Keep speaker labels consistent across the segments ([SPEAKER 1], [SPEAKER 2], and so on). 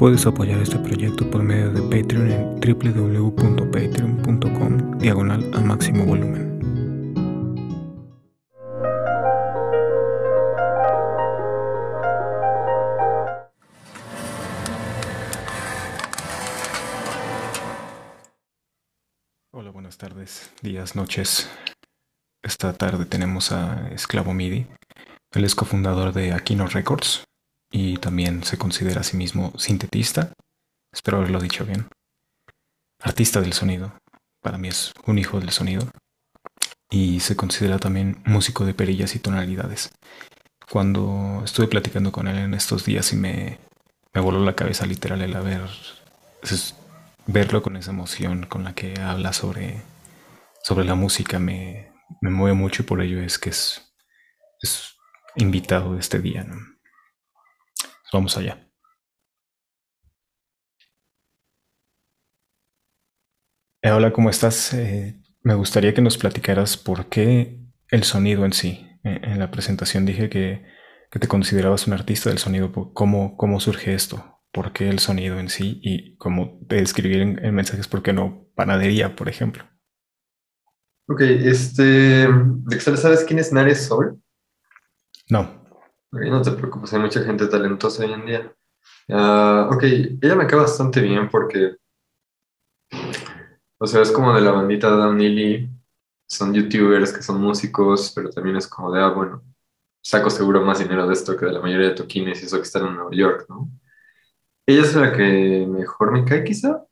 [SPEAKER 1] Puedes apoyar este proyecto por medio de Patreon en www.patreon.com diagonal a máximo volumen. Hola, buenas tardes, días, noches. Esta tarde tenemos a Esclavo MIDI. Él es cofundador de Aquino Records y también se considera a sí mismo sintetista. Espero haberlo dicho bien. Artista del sonido. Para mí es un hijo del sonido. Y se considera también músico de perillas y tonalidades. Cuando estuve platicando con él en estos días y me, me voló la cabeza literal el haber verlo con esa emoción con la que habla sobre, sobre la música me, me mueve mucho y por ello es que es, es invitado este día. Vamos allá. Eh, hola, ¿cómo estás? Eh, me gustaría que nos platicaras por qué el sonido en sí. Eh, en la presentación dije que, que, te considerabas un artista del sonido. ¿Cómo, ¿Cómo surge esto? por qué el sonido en sí y como de escribir en, mensajes, ¿por qué no panadería, por ejemplo?
[SPEAKER 2] Ok, este, ¿sabes quién es Nare Sol?
[SPEAKER 1] No.
[SPEAKER 2] No te preocupes, hay mucha gente talentosa hoy en día. Uh, ok, ella me cae bastante bien porque, o sea, es como de la bandita de Adam Neely, son youtubers que son músicos, pero también es como de, ah, bueno, saco seguro más dinero de esto que de la mayoría de toquines y eso que están en Nueva York, ¿no? Ella es la que mejor me cae, quizá.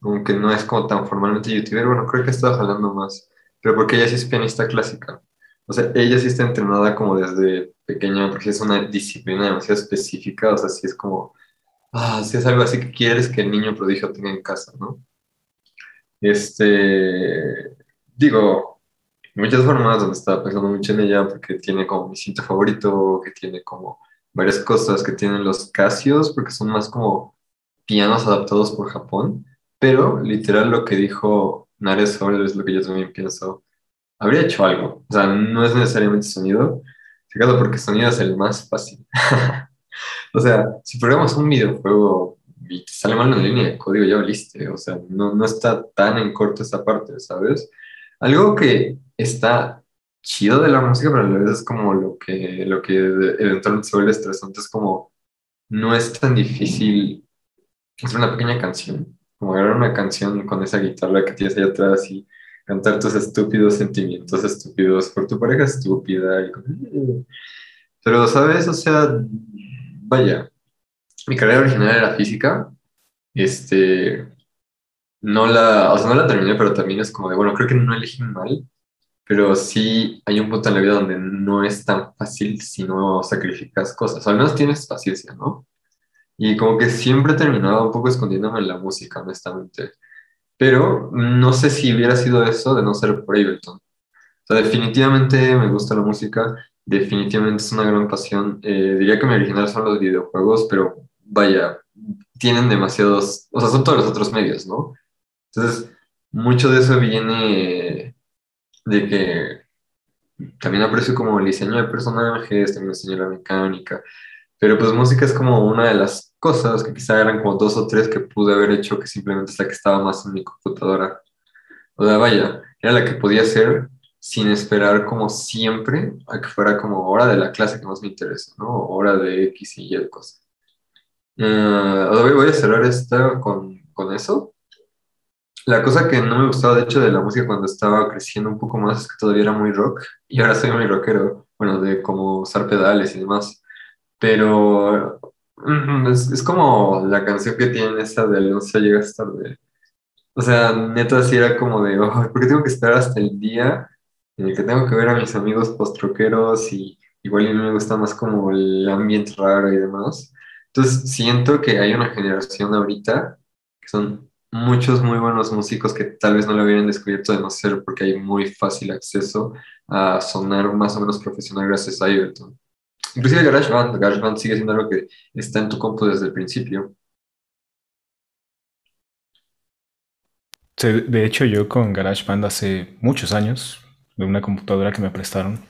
[SPEAKER 2] Aunque no es como tan formalmente youtuber. Bueno, creo que estado jalando más. Pero porque ella sí es pianista clásica. O sea, ella sí está entrenada como desde pequeña, porque es una disciplina demasiado específica. O sea, sí es como. Ah, sí es algo así que quieres que el niño prodigio tenga en casa, ¿no? Este. Digo, muchas formas donde estaba pensando mucho en ella, porque tiene como mi cinto favorito, que tiene como varias cosas que tienen los Casios, porque son más como pianos adaptados por Japón, pero literal lo que dijo Nares Sol es lo que yo también pienso. Habría hecho algo, o sea, no es necesariamente sonido, fíjate porque sonido es el más fácil. o sea, si programas un videojuego y te sale mal en línea de código, ya valiste, o sea, no, no está tan en corto esa parte, ¿sabes? Algo que está chido de la música, pero a la vez es como lo que, lo que eventualmente se vuelve estresante, es como no es tan difícil hacer una pequeña canción, como agarrar una canción con esa guitarra que tienes ahí atrás y cantar tus estúpidos sentimientos estúpidos por tu pareja estúpida. Y... Pero, ¿sabes? O sea, vaya, mi carrera original era física, este, no la, o sea, no la terminé, pero también es como de, bueno, creo que no elegí mal, pero sí hay un punto en la vida donde no es tan fácil si no sacrificas cosas, o al menos tienes paciencia, ¿no? Y como que siempre terminaba un poco escondiéndome en la música, honestamente. Pero no sé si hubiera sido eso de no ser por Ableton. O sea, definitivamente me gusta la música, definitivamente es una gran pasión. Eh, diría que mi original son los videojuegos, pero vaya, tienen demasiados, o sea, son todos los otros medios, ¿no? Entonces, mucho de eso viene de que también aprecio como el diseño de personajes, también de la mecánica, pero pues música es como una de las cosas que quizá eran como dos o tres que pude haber hecho que simplemente es la que estaba más en mi computadora. O sea, vaya, era la que podía hacer sin esperar como siempre a que fuera como hora de la clase que más me interesa, ¿no? Hora de X y Y cosas. Uh, voy a cerrar esta con, con eso la cosa que no me gustaba, de hecho, de la música cuando estaba creciendo un poco más es que todavía era muy rock y ahora soy muy rockero, bueno, de como usar pedales y demás. Pero es, es como la canción que tiene esa de No se llega tarde. O sea, neta, sí era como de, oh, ¿por qué tengo que esperar hasta el día en el que tengo que ver a mis amigos post-rockeros y igual y no me gusta más como el ambiente raro y demás? Entonces, siento que hay una generación ahorita que son muchos muy buenos músicos que tal vez no lo hubieran descubierto de no ser porque hay muy fácil acceso a sonar más o menos profesional gracias a Ableton. Inclusive GarageBand, GarageBand sigue siendo algo que está en tu compu desde el principio.
[SPEAKER 1] De hecho, yo con GarageBand hace muchos años, de una computadora que me prestaron,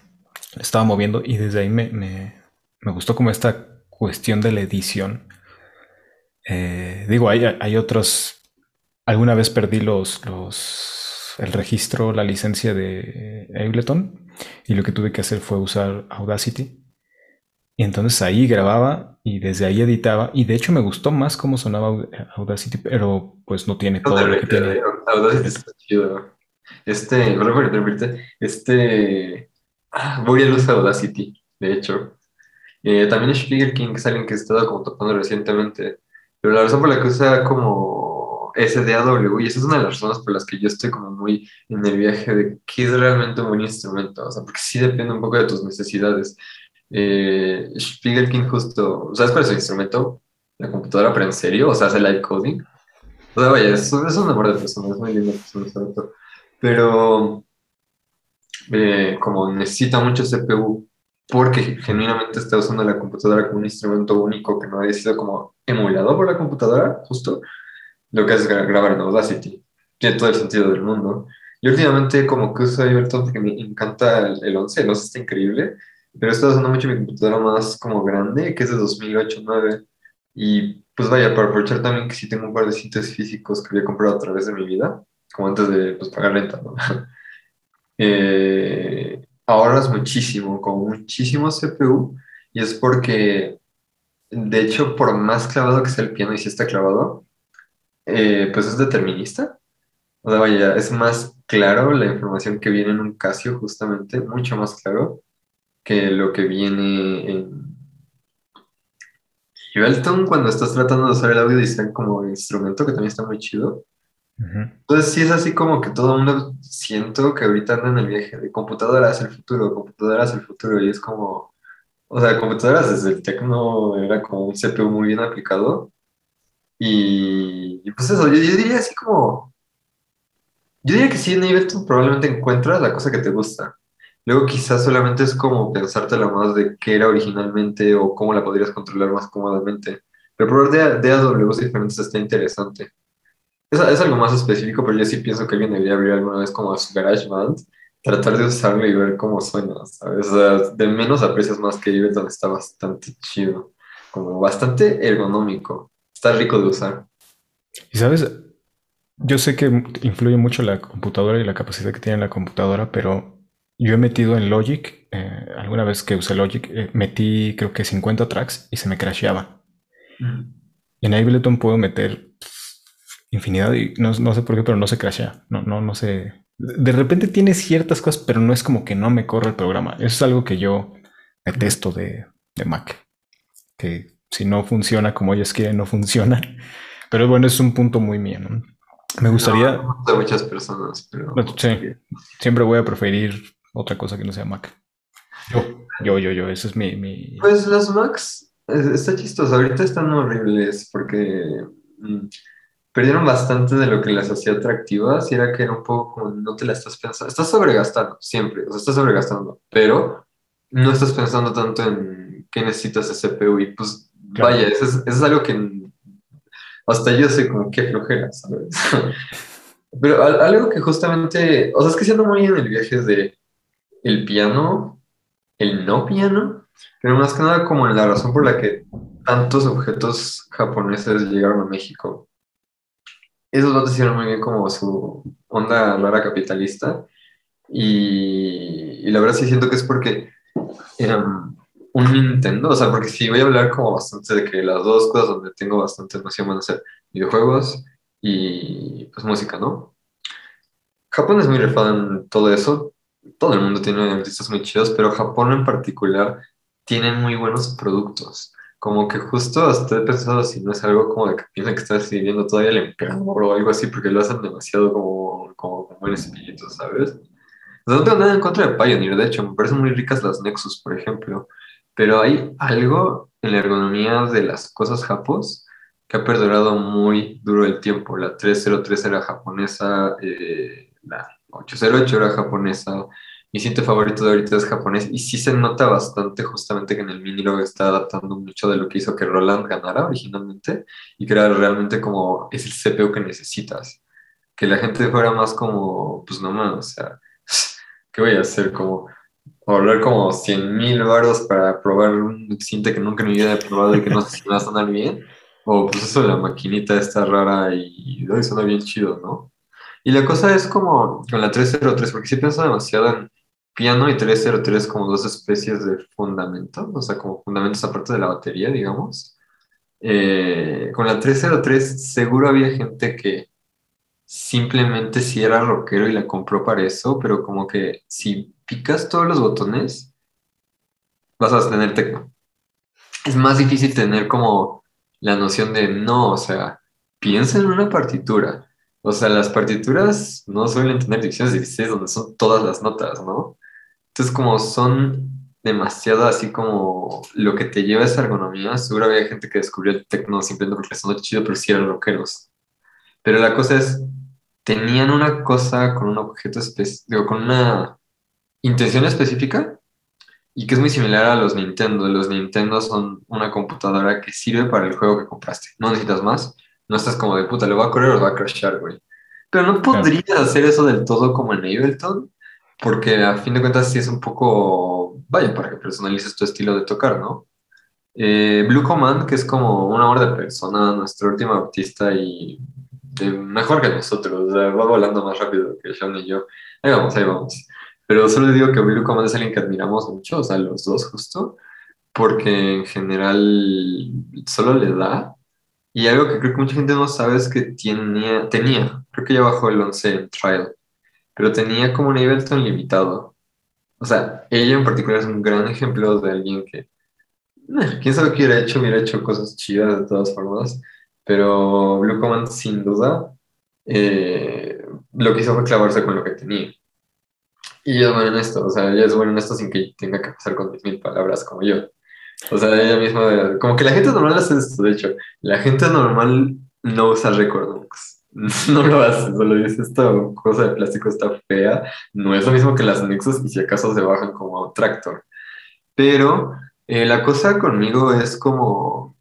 [SPEAKER 1] estaba moviendo y desde ahí me, me, me gustó como esta cuestión de la edición Eh, digo, hay, hay otros. Alguna vez perdí los, los, el registro, la licencia de Ableton y lo que tuve que hacer fue usar Audacity. Y entonces ahí grababa y desde ahí editaba. Y de hecho me gustó más cómo sonaba Audacity, pero pues no tiene todo lo que tiene.
[SPEAKER 2] Audacity está chido. Este, este, ah, voy a usar Audacity, de hecho. Eh, también Spiegel King es alguien que he estado como topando recientemente. Pero la razón por la que usa como SDAW, y esa es una de las razones por las que yo estoy como muy en el viaje de qué es realmente un buen instrumento, o sea, porque sí depende un poco de tus necesidades. Eh, Spiegel King justo, ¿sabes cuál es el instrumento? La computadora, pero en serio, o sea, hace live coding. O sea, vaya, es, es un amor de persona, es muy lindo Pero eh, como necesita mucho CPU, porque genuinamente está usando la computadora como un instrumento único que no haya sido como emulado por la computadora, justo, lo que es grabar en Audacity. Tiene todo el sentido del mundo. Y últimamente como que uso Ableton porque me encanta el, el 11, el 11 está increíble, pero estado usando mucho mi computadora más como grande, que es de 2008-9. Y pues vaya, para aprovechar también que sí tengo un par de sitios físicos que había comprado a través de mi vida, como antes de pues, pagar renta, ¿no? eh, ahorras muchísimo, como muchísimo CPU, y es porque, de hecho, por más clavado que sea el piano, y si está clavado, eh, pues es determinista. O sea, vaya, es más claro la información que viene en un Casio, justamente, mucho más claro que lo que viene en Ableton cuando estás tratando de usar el audio design como instrumento, que también está muy chido. Entonces sí es así como que todo el mundo siento que ahorita anda en el viaje de computadoras el futuro, computadoras el futuro, y es como, o sea, computadoras desde el tecno era como un CPU muy bien aplicado. Y, pues eso, yo, yo, diría así como, yo diría que sí en Ableton probablemente encuentras la cosa que te gusta. Luego quizás solamente es como pensártela más de qué era originalmente o cómo la podrías controlar más cómodamente. Pero probar de, de diferentes está interesante. Es, es, algo más específico, pero yo sí pienso que alguien debería abrir alguna vez como su GarageBand, tratar de usarlo y ver cómo suena, ¿sabes? De menos aprecias más que donde está bastante chido, como bastante ergonómico, está rico de usar.
[SPEAKER 1] Y sabes, yo sé que influye mucho la computadora y la capacidad que tiene la computadora, pero yo he metido en Logic, eh, alguna vez que usé Logic, eh, metí creo que 50 tracks y se me crasheaba. Mm. Y en Ableton puedo meter infinidad y no, sé por qué, pero no se crashea. No, no, no sé. De repente tiene ciertas cosas, pero no es como que no me corre el programa. Eso es algo que yo detesto de, de Mac. Que si no funciona como ellos quieren, no funciona. Pero bueno, es un punto muy mío. Me gustaría.
[SPEAKER 2] de muchas personas, pero.
[SPEAKER 1] Sí, siempre voy a preferir otra cosa que no sea Mac. Yo, yo, yo, yo, eso es mi...
[SPEAKER 2] Pues las Macs, está chistoso, ahorita están horribles porque mm, perdieron bastante de lo que las hacía atractivas y era que era un poco como no te la estás pensando, estás sobregastando siempre, o sea, estás sobregastando, pero no estás pensando tanto en qué necesitas de CPU y pues vaya, eso es, eso es algo que hasta yo sé como qué flojera, ¿sabes? pero algo que justamente, o sea, es que siendo muy en el viaje de el piano, el no piano, pero más que nada como la razón por la que tantos objetos japoneses llegaron a México. Esos dos hicieron muy bien como su onda rara capitalista y, la verdad sí siento que es porque eran un Nintendo, o sea, porque si voy a hablar como bastante de que las dos cosas donde tengo bastante emoción van a ser videojuegos y pues música, ¿no? Japón es muy refado en todo eso, todo el mundo tiene artistas muy chidos, pero Japón en particular tiene muy buenos productos. Como que justo hasta he pensado si no es algo como de que piensa que está escribiendo todavía el emperador o algo así, porque lo hacen demasiado como, como, como buen espíritu, ¿sabes? no tengo nada en contra de Pioneer, de hecho, me parecen muy ricas las Nexus, por ejemplo, pero hay algo en la ergonomía de las cosas japos que ha perdurado muy duro el tiempo. La 303 era japonesa, eh, la 808 era japonesa. Mi sitio favorito de ahorita es japonés y sí se nota bastante justamente que en el mini lo está adaptando mucho de lo que hizo que Roland ganara originalmente y que era realmente como es el CPU que necesitas. Que la gente fuera más como, pues no más, o sea, ¿qué voy a hacer? Como hablar como 100 mil baros para probar un cliente que nunca en mi vida he probado y que no sé si me va a sonar bien. O pues eso, la maquinita está rara y, y suena bien chido, ¿no? Y la cosa es como con la 303, porque si pienso demasiado en piano y 303 como dos especies de fundamento, o sea, como fundamentos aparte de la batería, digamos. Eh, con la 303 seguro había gente que simplemente si era rockero y la compró para eso, pero como que si picas todos los botones, vas a tener tecno. Es más difícil tener como la noción de no, o sea, piensa en una partitura. O sea, las partituras no suelen tener dicciones 16 donde son todas las notas, ¿no? Entonces, como son demasiado así como lo que te lleva esa ergonomía, seguro había gente que descubrió el tecno simplemente porque sonó chido, pero sí eran rockeros. Pero la cosa es, tenían una cosa con un objeto específico, con una intención específica y que es muy similar a los Nintendo. Los Nintendo son una computadora que sirve para el juego que compraste. No necesitas más. No estás como de puta, le va a correr o va a crashar, güey. Pero no podrías hacer eso del todo como en Ableton, porque a fin de cuentas sí es un poco, vaya, para que personalices tu estilo de tocar, ¿no? Eh, Blue Command, que es como una hora de persona, nuestro último artista y mejor que nosotros, o sea, va volando más rápido que Sean y yo. Ahí vamos, ahí vamos. Pero solo digo que Blue Command es alguien que admiramos mucho, o sea, los dos justo, porque en general solo le da. Y algo que creo que mucha gente no sabe es que tenía, tenía creo que ya bajó el 11 en trial, pero tenía como un Ableton limitado. O sea, ella en particular es un gran ejemplo de alguien que, eh, quién sabe qué hubiera hecho, hubiera hecho cosas chidas de todas formas, pero Blue Command sin duda eh, lo que hizo fue clavarse con lo que tenía. Y ella es bueno en esto, o sea, ella es bueno en esto sin que tenga que pasar con 10.000 palabras como yo. O sea, ella misma, como que la gente normal hace esto, de hecho, la gente normal no usa record no lo hace, solo dice esta cosa de plástico está fea, no es lo mismo que las Nexus y si acaso se bajan como tractor. Pero eh, la cosa conmigo es como,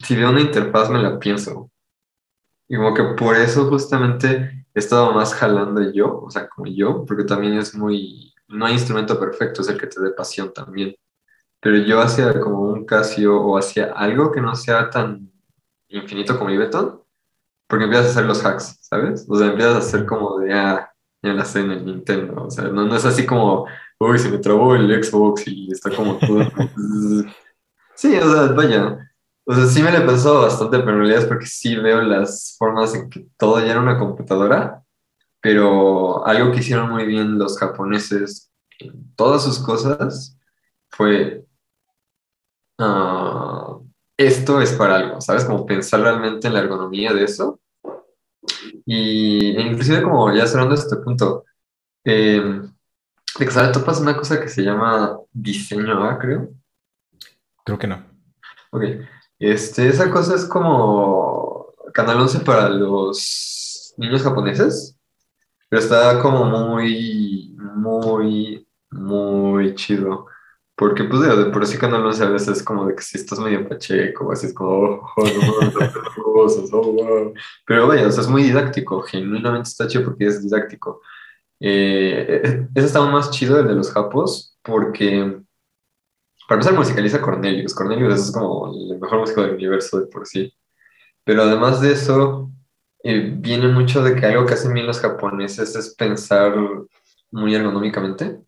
[SPEAKER 2] si veo una interfaz me la pienso. Y como que por eso justamente he estado más jalando yo, o sea, como yo, porque también es muy, no hay instrumento perfecto, es el que te dé pasión también. Pero yo hacía como un Casio o hacía algo que no sea tan infinito como Ibeton, porque empiezas a hacer los hacks, ¿sabes? O sea, empiezas a hacer como de, ah, ya la sé en el Nintendo, o sea, no, no es así como, uy, se me trabó el Xbox y está como todo. sí, o sea, vaya. O sea, sí me le pensado bastante, pero en realidad es porque sí veo las formas en que todo ya era una computadora, pero algo que hicieron muy bien los japoneses en todas sus cosas fue uh, esto es para algo, ¿sabes? Como pensar realmente en la ergonomía de eso. Y e inclusive como ya cerrando este punto, eh, de que sale topas una cosa que se llama diseño A, creo.
[SPEAKER 1] Creo que no.
[SPEAKER 2] Ok. Este, esa cosa es como Canal 11 para los niños japoneses, pero está como muy, muy, muy chido. Porque, pues, de, por sí cuando no a veces es como de que si estás medio pacheco, así es como, oh, oh, oh, wow. Pero vaya, o sea, es muy didáctico, genuinamente está chido porque es didáctico. Eh, ese está aún más chido, el de los japos, porque, para empezar, musicaliza Cornelius. Cornelius es como el mejor músico del universo de por sí. Pero además de eso, eh, viene mucho de que algo que hacen bien los japoneses es pensar muy ergonómicamente.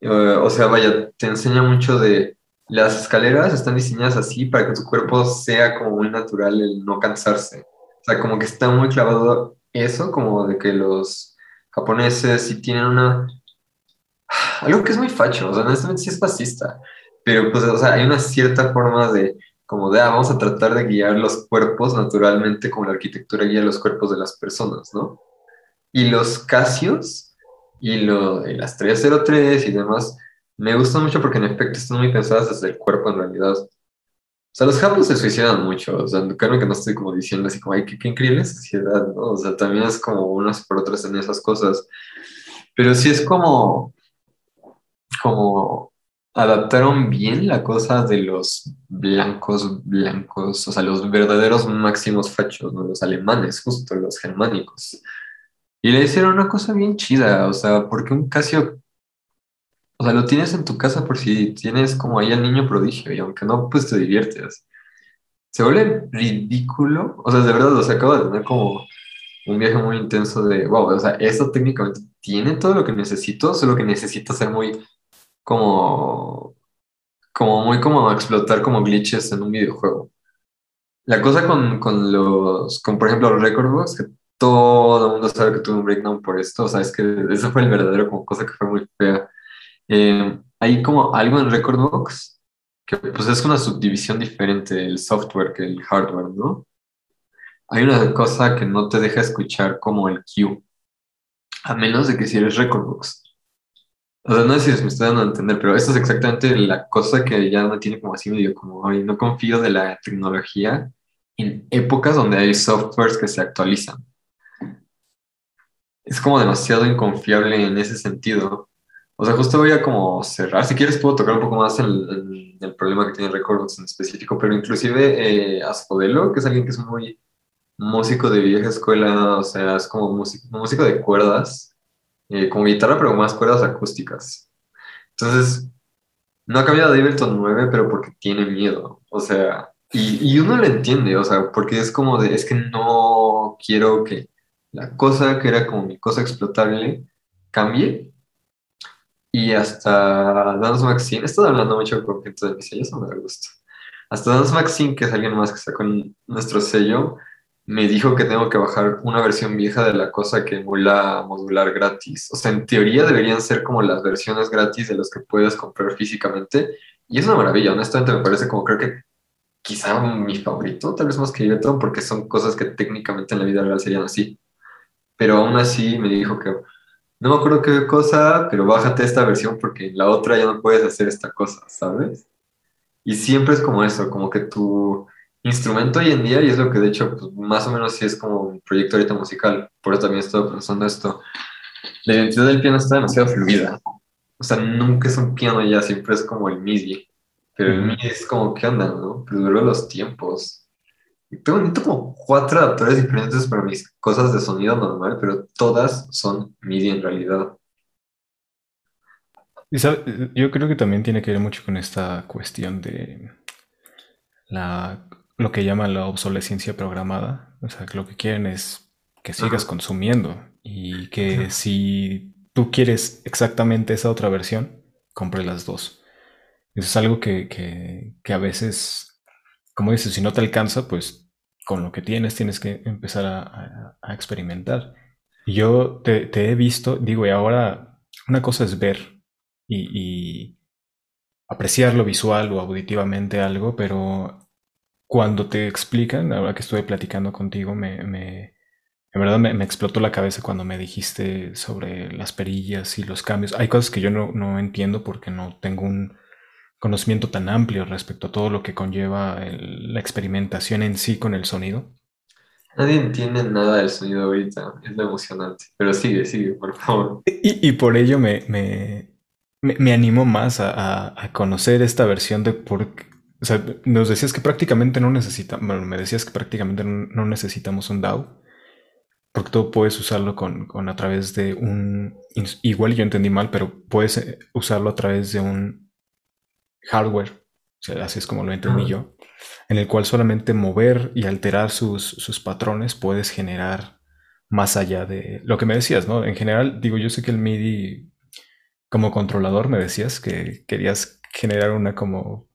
[SPEAKER 2] Eh, o sea, vaya, te enseña mucho de las escaleras están diseñadas así para que tu cuerpo sea como muy natural el no cansarse. O sea, como que está muy clavado eso, como de que los japoneses sí tienen una... Algo que es muy facho, o sea, honestamente sí es fascista, pero pues, o sea, hay una cierta forma de, como de, ah, vamos a tratar de guiar los cuerpos naturalmente como la arquitectura guía los cuerpos de las personas, ¿no? Y los casios y lo de las 303 y demás, me gustan mucho porque en efecto están muy pensadas desde el cuerpo en realidad. O sea, los japos se suicidan mucho, o sea, creo que no estoy como diciendo así como, ay, qué, qué increíble sociedad, ¿no? O sea, también es como unas por otras en esas cosas. Pero sí es como, como adaptaron bien la cosa de los blancos, blancos, o sea, los verdaderos máximos fachos, ¿no? Los alemanes, justo, los germánicos. Y le hicieron una cosa bien chida, o sea, porque un Casio, o sea, lo tienes en tu casa por si tienes como ahí al niño prodigio, y aunque no, pues te diviertes. se vuelve ridículo. O sea, de verdad, los acabo de tener como un viaje muy intenso de, wow, o sea, esto técnicamente tiene todo lo que necesito, solo que necesito ser muy como, como muy como explotar como glitches en un videojuego. La cosa con, con los, con por ejemplo los record books, que todo el mundo sabe que tuve un breakdown por esto, o sea, es que eso fue el verdadero como cosa que fue muy fea. Eh, hay como algo en Recordbox que pues es una subdivisión diferente del software que el hardware, ¿no? Hay una cosa que no te deja escuchar como el Q, a menos de que si eres Recordbox. O sea, no sé si me estoy dando a entender, pero esto es exactamente la cosa que ya me tiene como así medio como, ay, no confío de la tecnología en épocas donde hay softwares que se actualizan. Es como demasiado inconfiable en ese sentido. O sea, justo voy a como cerrar. Si quieres puedo tocar un poco más el, el, problema que tiene Records en específico, pero inclusive eh, que es alguien que es muy músico de vieja escuela, o sea, es como músico, músico de cuerdas, eh, como guitarra, pero más cuerdas acústicas. Entonces, no ha cambiado de Ableton 9, pero porque tiene miedo. O sea, y, y uno lo entiende, o sea, porque es como de, es que no quiero que la cosa que era como mi cosa explotable cambie y hasta Dance Maxine, estado hablando mucho gente de mi sello, eso me da gusto. Hasta Dance Maxine, que es alguien más que sacó nuestro sello, me dijo que tengo que bajar una versión vieja de la cosa que emula modular gratis. O sea, en teoría deberían ser como las versiones gratis de los que puedes comprar físicamente. Y es una maravilla, honestamente me parece como creo que quizá mi favorito, tal vez más que Ableton, porque son cosas que técnicamente en la vida real serían así. Pero aún así me dijo que no me acuerdo qué cosa, pero bájate esta versión porque en la otra ya no puedes hacer esta cosa, ¿sabes? Y siempre es como eso, como que tu instrumento hoy en día, y es lo que de hecho pues, más o menos sí es como un proyecto ahorita musical, por eso también estoy pensando esto, la identidad del piano está demasiado fluida. O sea, nunca es un piano ya, siempre es como el MIDI. Pero el MIDI es como, ¿qué onda, no? Pero luego los tiempos. Tengo, como cuatro adaptadores diferentes para mis cosas de sonido normal, pero todas son MIDI en realidad.
[SPEAKER 1] yo creo que también tiene que ver mucho con esta cuestión de la, lo que llaman la obsolescencia programada. O sea, que lo que quieren es que sigas consumiendo y que si tú quieres exactamente esa otra versión, compre las dos. Eso es algo que, que a veces como dices, si no te alcanza, pues con lo que tienes tienes que empezar a, experimentar. Yo te, he visto, digo, y ahora una cosa es ver y, apreciar lo visual o auditivamente algo, pero cuando te explican, ahora que estuve platicando contigo, me, en verdad me, explotó la cabeza cuando me dijiste sobre las perillas y los cambios. Hay cosas que yo no entiendo porque no tengo un conocimiento tan amplio respecto a todo lo que conlleva la experimentación en sí con el sonido.
[SPEAKER 2] Nadie entiende nada del sonido ahorita, es lo emocionante, pero sigue, sigue, por favor.
[SPEAKER 1] Y, por ello me, me, me, animo más a, a, conocer esta versión de por o sea, nos decías que prácticamente no necesitamos, bueno, me decías que prácticamente no, necesitamos un DAW, porque tú puedes usarlo con, con, a través de un, igual yo entendí mal, pero puedes eh, usarlo a través de un hardware, así es como lo entendí yo, en el cual solamente mover y alterar sus, patrones puedes generar más allá de lo que me decías, ¿no? En general, digo, yo sé que el MIDI como controlador me decías que querías generar una como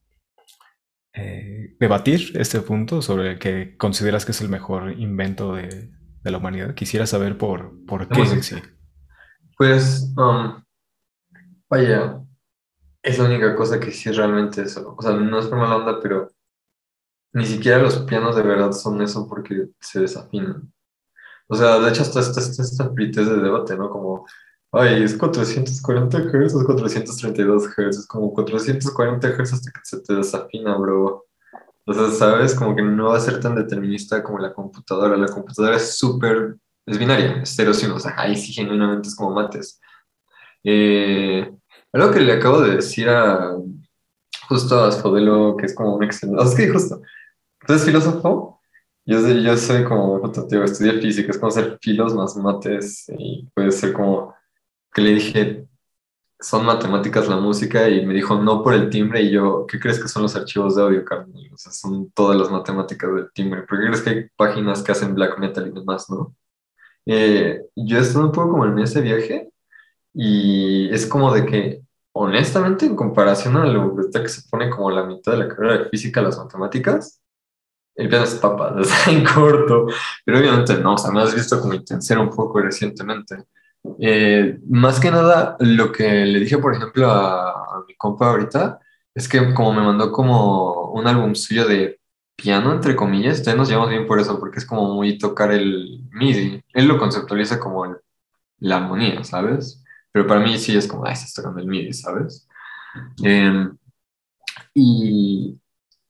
[SPEAKER 1] eh, debatir este punto sobre el que consideras que es el mejor invento de, la humanidad. Quisiera saber por, por qué. Sí.
[SPEAKER 2] Pues, um, vaya, es la única cosa que sí es realmente eso. O sea, no es por mala onda, pero ni siquiera los pianos de verdad son eso porque se desafinan. O sea, de hecho, hasta esta, esta, de debate, ¿no? Como, ay, es 440 Hz, es 432 Hz, es como 440 Hz hasta que se te desafina, bro. O sea, ¿sabes? Como que no va a ser tan determinista como la computadora. La computadora es súper, es binaria, es cero o sea, ahí sí genuinamente es como mates. Eh, algo que le acabo de decir a justo a Sfodelo, que es como un excelente. Es que justo, ¿tú eres filósofo? Yo yo soy como, tío, estudié física, es como ser filos más mates y puede ser como que le dije, son matemáticas la música y me dijo no por el timbre y yo, ¿qué crees que son los archivos de audio, Carmen? O sea, son todas las matemáticas del timbre. ¿Por qué crees que hay páginas que hacen black metal y demás, no? Eh, yo estuve un poco como en ese viaje y es como de que, honestamente, en comparación a lo que se pone como la mitad de la carrera de física, las matemáticas, el piano es papa, está en corto, pero obviamente no, o sea, me has visto como intensiar un poco recientemente. Eh, más que nada, lo que le dije, por ejemplo, a, mi compa ahorita, es que como me mandó como un álbum suyo de piano, entre comillas, ya nos llevamos bien por eso, porque es como muy tocar el MIDI. Él lo conceptualiza como la armonía, ¿sabes? Pero para mí sí es como, ay, estás tocando el MIDI, ¿sabes? Em, y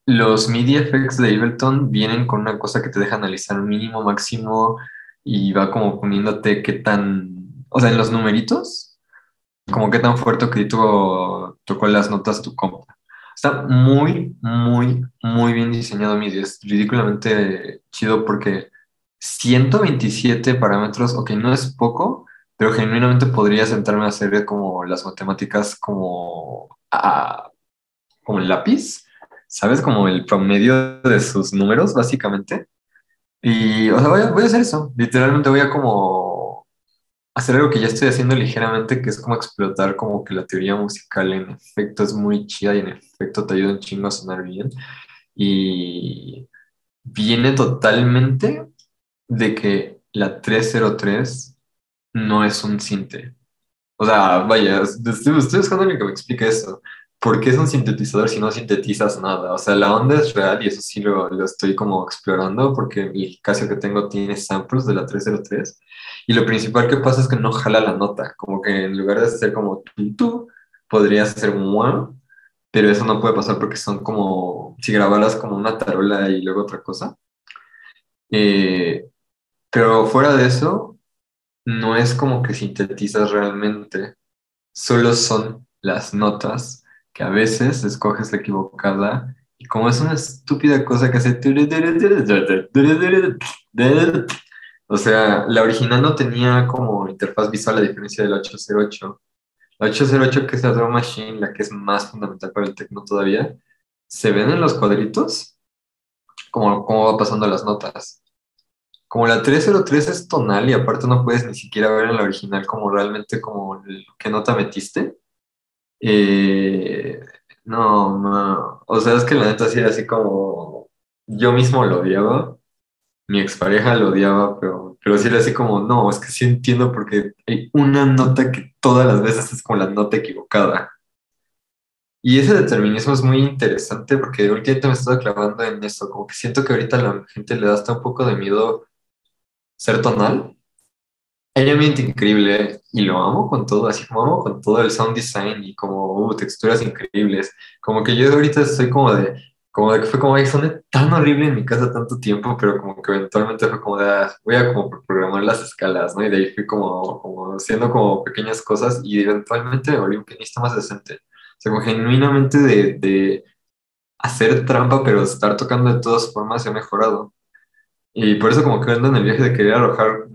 [SPEAKER 2] los MIDI effects de Ableton vienen con una cosa que te deja analizar mínimo, máximo, y va como poniéndote qué tan o sea, en los numeritos, como qué tan fuerte que tocó, tocó las notas tu compa. Está muy, muy, muy bien diseñado MIDI. Es ridículamente chido porque 127 parámetros, ok, no es poco, pero genuinamente podría sentarme a hacer como las matemáticas como, a, como el lápiz, ¿sabes? Como el promedio de sus números, básicamente. Y, o sea, voy a, voy a hacer eso. Literalmente voy a como hacer algo que ya estoy haciendo ligeramente, que es como explotar como que la teoría musical en efecto es muy chida y en efecto te ayuda un chingo a sonar bien. Y viene totalmente de que la 303 no es un sinte. O sea, vaya, estoy, estoy buscando alguien que me explique eso. ¿Por qué es un sintetizador si no sintetizas nada? O sea, la onda es real y eso sí lo, lo estoy como explorando porque el Casio que tengo tiene samples de la 303 y lo principal que pasa es que no jala la nota, como que en lugar de ser como tú, tú podría ser un pero eso no puede pasar porque son como, si grabaras como una tarola y luego otra cosa. Eh, pero fuera de eso, no es como que sintetizas realmente, solo son las notas que a veces escoges la equivocada y como es una estúpida cosa que hace o sea, la original no tenía como interfaz visual a diferencia del 808. La 808, que es la drum machine, la que es más fundamental para el techno todavía, se ven en los cuadritos como cómo va pasando las notas. Como la 303 es tonal y aparte no puedes ni siquiera ver en la original como realmente como qué nota metiste. Eh, no, no, o sea, es que la neta sí era así como yo mismo lo odiaba mi expareja lo odiaba, pero, pero sí era así como, no, es que sí entiendo porque hay una nota que todas las veces es como la nota equivocada. Y ese determinismo es muy interesante porque últimamente me estoy clavando en eso, como que siento que ahorita la gente le da hasta un poco de miedo ser tonal. Hay un increíble y lo amo con todo, así como amo con todo el sound design y como uh, texturas increíbles. Como que yo ahorita estoy como de, como de que fue como, ay, son tan horrible en mi casa tanto tiempo, pero como que eventualmente fue como de, ah, voy a como programar las escalas, ¿no? Y de ahí fui como, como haciendo como pequeñas cosas y eventualmente me volví un pianista más decente. O sea, como genuinamente de, de hacer trampa, pero estar tocando de todas formas he mejorado. Y por eso como que ando en el viaje de querer arrojar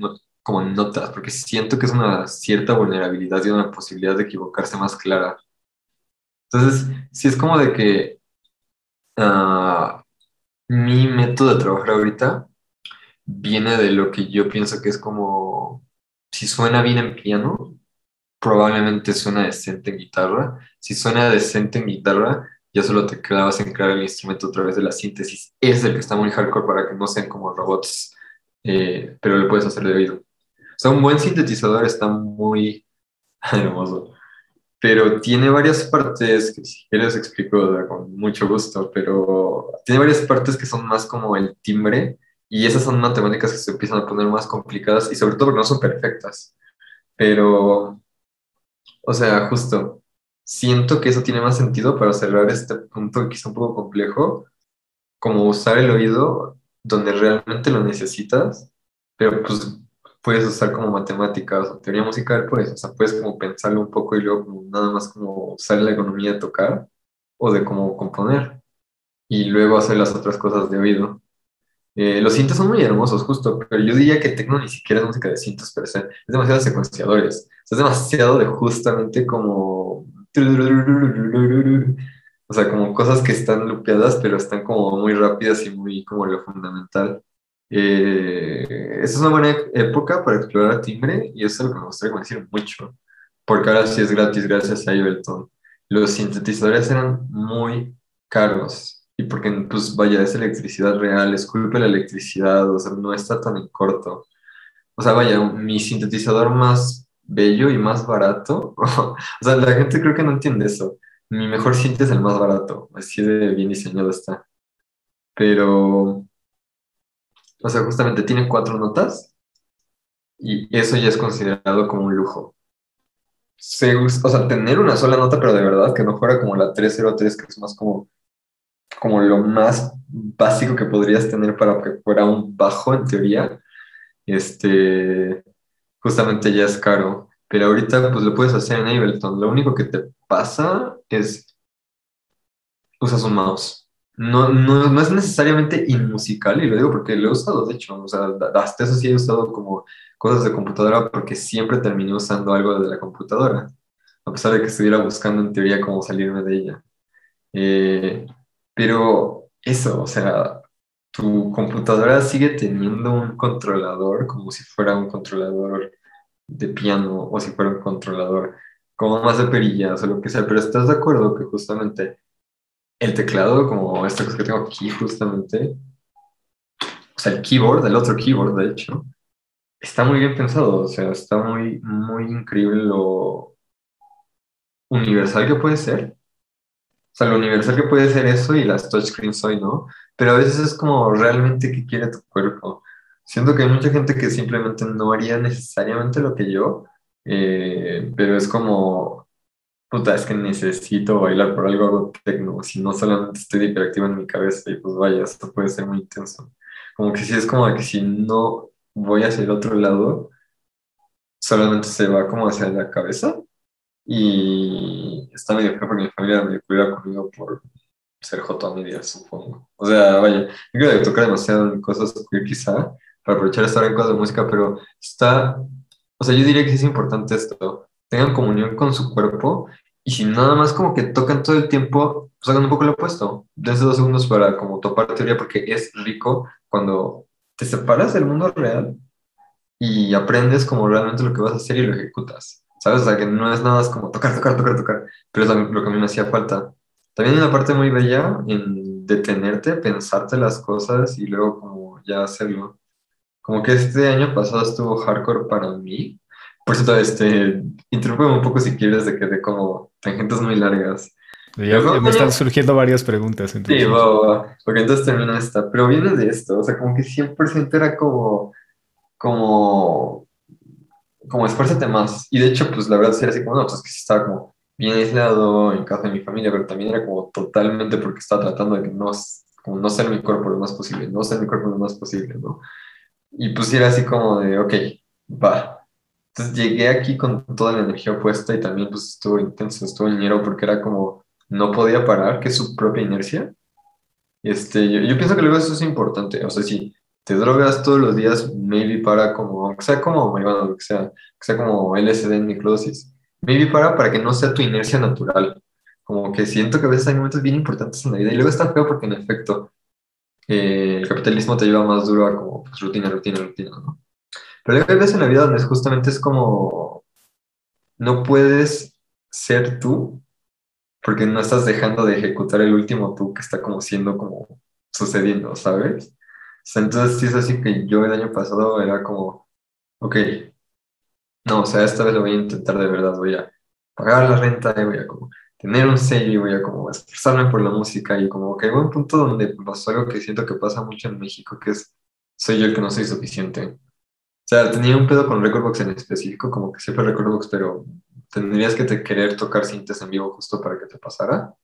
[SPEAKER 2] como notas, porque siento que es una cierta vulnerabilidad y una posibilidad de equivocarse más clara. Entonces, si es como de que Ah, mi método de trabajar ahorita viene de lo que yo pienso que es como, si suena bien en piano, probablemente suena decente en guitarra. Si suena decente en guitarra, ya solo te clavas en crear el instrumento a través de la síntesis. es el que está muy hardcore para que no sean como robots, eh, pero lo puedes hacer de oído. O sea, un buen sintetizador está muy hermoso pero tiene varias partes que si quieres explico con mucho gusto, pero tiene varias partes que son más como el timbre y esas son matemáticas que se empiezan a poner más complicadas y sobre todo porque no son perfectas. Pero, o sea, justo, siento que eso tiene más sentido para cerrar este punto que es un poco complejo, como usar el oído donde realmente lo necesitas, pero pues puedes usar como matemáticas o teoría musical, pues, o sea, puedes como pensarlo un poco y luego como nada más como usar la economía de tocar o de cómo componer y luego hacer las otras cosas de oído. Eh, los cintos son muy hermosos, justo, pero yo diría que techno ni siquiera es música de cintos per se, es demasiados secuenciadores. Es demasiado de justamente como... O sea, como cosas que están lupeadas, pero están como muy rápidas y muy como lo fundamental. Eh, esa es una buena época para explorar timbre y eso es lo que me gustaría decir mucho, porque ahora sí es gratis gracias a Ableton. Los sintetizadores eran muy caros y porque, pues vaya, es electricidad real, es culpa de la electricidad, o sea, no está tan en corto. O sea, vaya, mi sintetizador más bello y más barato, o sea, la gente creo que no entiende eso. Mi mejor synth es el más barato, así de bien diseñado está. Pero o sea, justamente tiene cuatro notas y eso ya es considerado como un lujo. Se, o sea, tener una sola nota, pero de verdad que no fuera como la 303, que es más como, como lo más básico que podrías tener para que fuera un bajo en teoría, este, justamente ya es caro. Pero ahorita pues lo puedes hacer en Ableton. Lo único que te pasa es usas un mouse no, no, no es necesariamente inmusical, y lo digo porque lo he usado, de hecho, o sea, hasta eso sí he usado como cosas de computadora porque siempre terminé usando algo de la computadora, a pesar de que estuviera buscando en teoría cómo salirme de ella. Eh, pero eso, o sea, tu computadora sigue teniendo un controlador como si fuera un controlador de piano o si fuera un controlador como más de perillas o lo que sea, pero estás de acuerdo que justamente el teclado, como esta cosa que tengo aquí justamente, o sea, el keyboard, el otro keyboard, de hecho, está muy bien pensado, o sea, está muy, muy increíble lo universal que puede ser. O sea, lo universal que puede ser eso y las touchscreens hoy, ¿no? Pero a veces es como realmente que quiere tu cuerpo. Siento que hay mucha gente que simplemente no haría necesariamente lo que yo, eh, pero es como puta, es que necesito bailar por algo, algo tecno, si no solamente estoy hiperactivo en mi cabeza y pues vaya, esto puede ser muy intenso. Como que si es como que si no voy hacia el otro lado, solamente se va como hacia la cabeza y está medio feo porque mi familia me cuida conmigo por ser J media, supongo. O sea, vaya, yo creo que tocar demasiado en cosas queer quizá, para aprovechar estar en cosas de música, pero está, o sea, yo diría que es importante esto, tengan comunión con su cuerpo y si nada más como que tocan todo el tiempo, pues hagan un poco lo opuesto. Desde dos segundos para como topar teoría porque es rico cuando te separas del mundo real y aprendes como realmente lo que vas a hacer y lo ejecutas. ¿Sabes? O sea, que no es nada más como tocar, tocar, tocar, tocar, pero es lo que a mí me hacía falta. También hay una parte muy bella en detenerte, pensarte las cosas y luego como ya hacerlo. Como que este año pasado estuvo hardcore para mí, por cierto, este, interrúmpeme un poco si quieres de que de como tangentes muy largas.
[SPEAKER 1] Ya, me están surgiendo varias preguntas.
[SPEAKER 2] Entonces. Sí, va, va, porque entonces termina esta. Pero viene de esto, o sea, como que 100% era como, como, como esfuérzate más. Y de hecho, pues la verdad era así como, no, pues que sí estaba como bien aislado en casa de mi familia, pero también era como totalmente porque estaba tratando de que no, como no ser mi cuerpo lo más posible, no ser mi cuerpo lo más posible, ¿no? Y pues era así como de, ok, va, entonces llegué aquí con toda la energía puesta y también pues estuvo intenso, estuvo ñero porque era como no podía parar, que es su propia inercia. Este, yo, yo pienso que luego eso es importante, o sea, si te drogas todos los días, maybe para como, que sea como marihuana, lo que sea, que sea como LSD en microdosis, maybe para para que no sea tu inercia natural. Como que siento que a veces hay momentos bien importantes en la vida y luego está feo porque en efecto eh, el capitalismo te lleva más duro a como pues, rutina, rutina, rutina, ¿no? Pero hay veces en la vida donde justamente es como, no puedes ser tú porque no estás dejando de ejecutar el último tú que está como siendo como sucediendo, ¿sabes? entonces sí es así que yo el año pasado era como, ok, no, o sea, esta vez lo voy a intentar de verdad, voy a pagar la renta y voy a como tener un sello y voy a como esforzarme por la música y como que hay un punto donde pasó algo que siento que pasa mucho en México, que es, soy yo el que no soy suficiente. O sea, tenía un pedo con Recordbox en específico, como que siempre Recordbox, pero tendrías que te querer tocar cintas en vivo justo para que te pasara.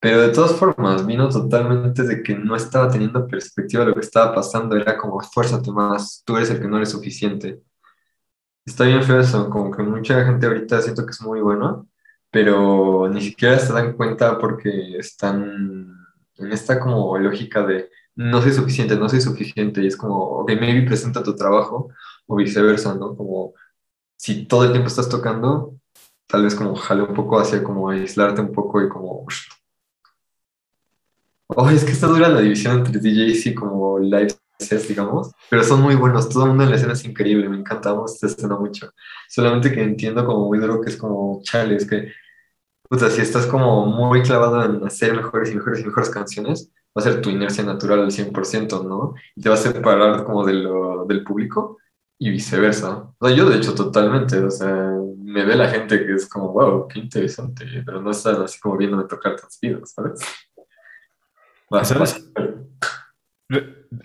[SPEAKER 2] Pero de todas formas, vino totalmente de que no estaba teniendo perspectiva de lo que estaba pasando. Era como, esfuérzate más, tú eres el que no eres suficiente. Está bien feo eso, como que mucha gente ahorita siento que es muy bueno, pero ni siquiera se dan cuenta porque están en esta como lógica de no soy suficiente, no soy suficiente, y es como, ok, maybe presenta tu trabajo, o viceversa, ¿no? Como si todo el tiempo estás tocando, tal vez como jale un poco hacia como aislarte un poco y como... Oh, es que está dura la división entre DJs y como live digamos, pero son muy buenos, todo el mundo en la escena es increíble, me encantamos esta escena mucho. Solamente que entiendo como muy duro que es como, chale, es que, puta, si estás como muy clavado en hacer mejores y mejores y mejores canciones, va a ser tu inercia natural al 100%, ¿no? Y te va a separar como de lo, del público y viceversa. O sea, yo de hecho totalmente, o sea, me ve la gente que es como, wow, qué interesante, pero no están así como viéndome tocar tan seguido, ¿sabes?
[SPEAKER 1] ¿Sabes?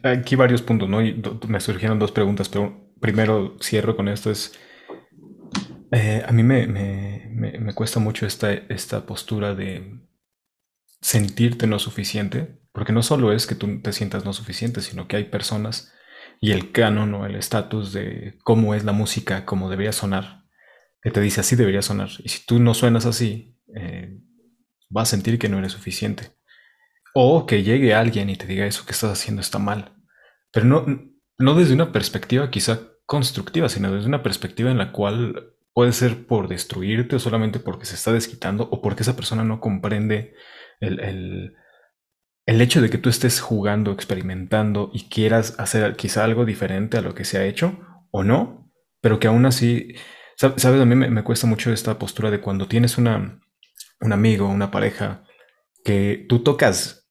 [SPEAKER 1] Aquí varios puntos, ¿no? Y me surgieron dos preguntas, pero primero cierro con esto, es... Eh, a mí me, me, me, cuesta mucho esta, esta postura de sentirte no suficiente, porque no solo es que tú te sientas no suficiente, sino que hay personas y el canon o el estatus de cómo es la música, cómo debería sonar, que te dice así debería sonar. Y si tú no suenas así, eh, vas a sentir que no eres suficiente. O que llegue alguien y te diga eso que estás haciendo está mal. Pero no, no desde una perspectiva quizá constructiva, sino desde una perspectiva en la cual puede ser por destruirte o solamente porque se está desquitando o porque esa persona no comprende el el hecho de que tú estés jugando, experimentando y quieras hacer quizá algo diferente a lo que se ha hecho o no, pero que aún así, sabes, a mí me, cuesta mucho esta postura de cuando tienes una, un amigo, una pareja, que tú tocas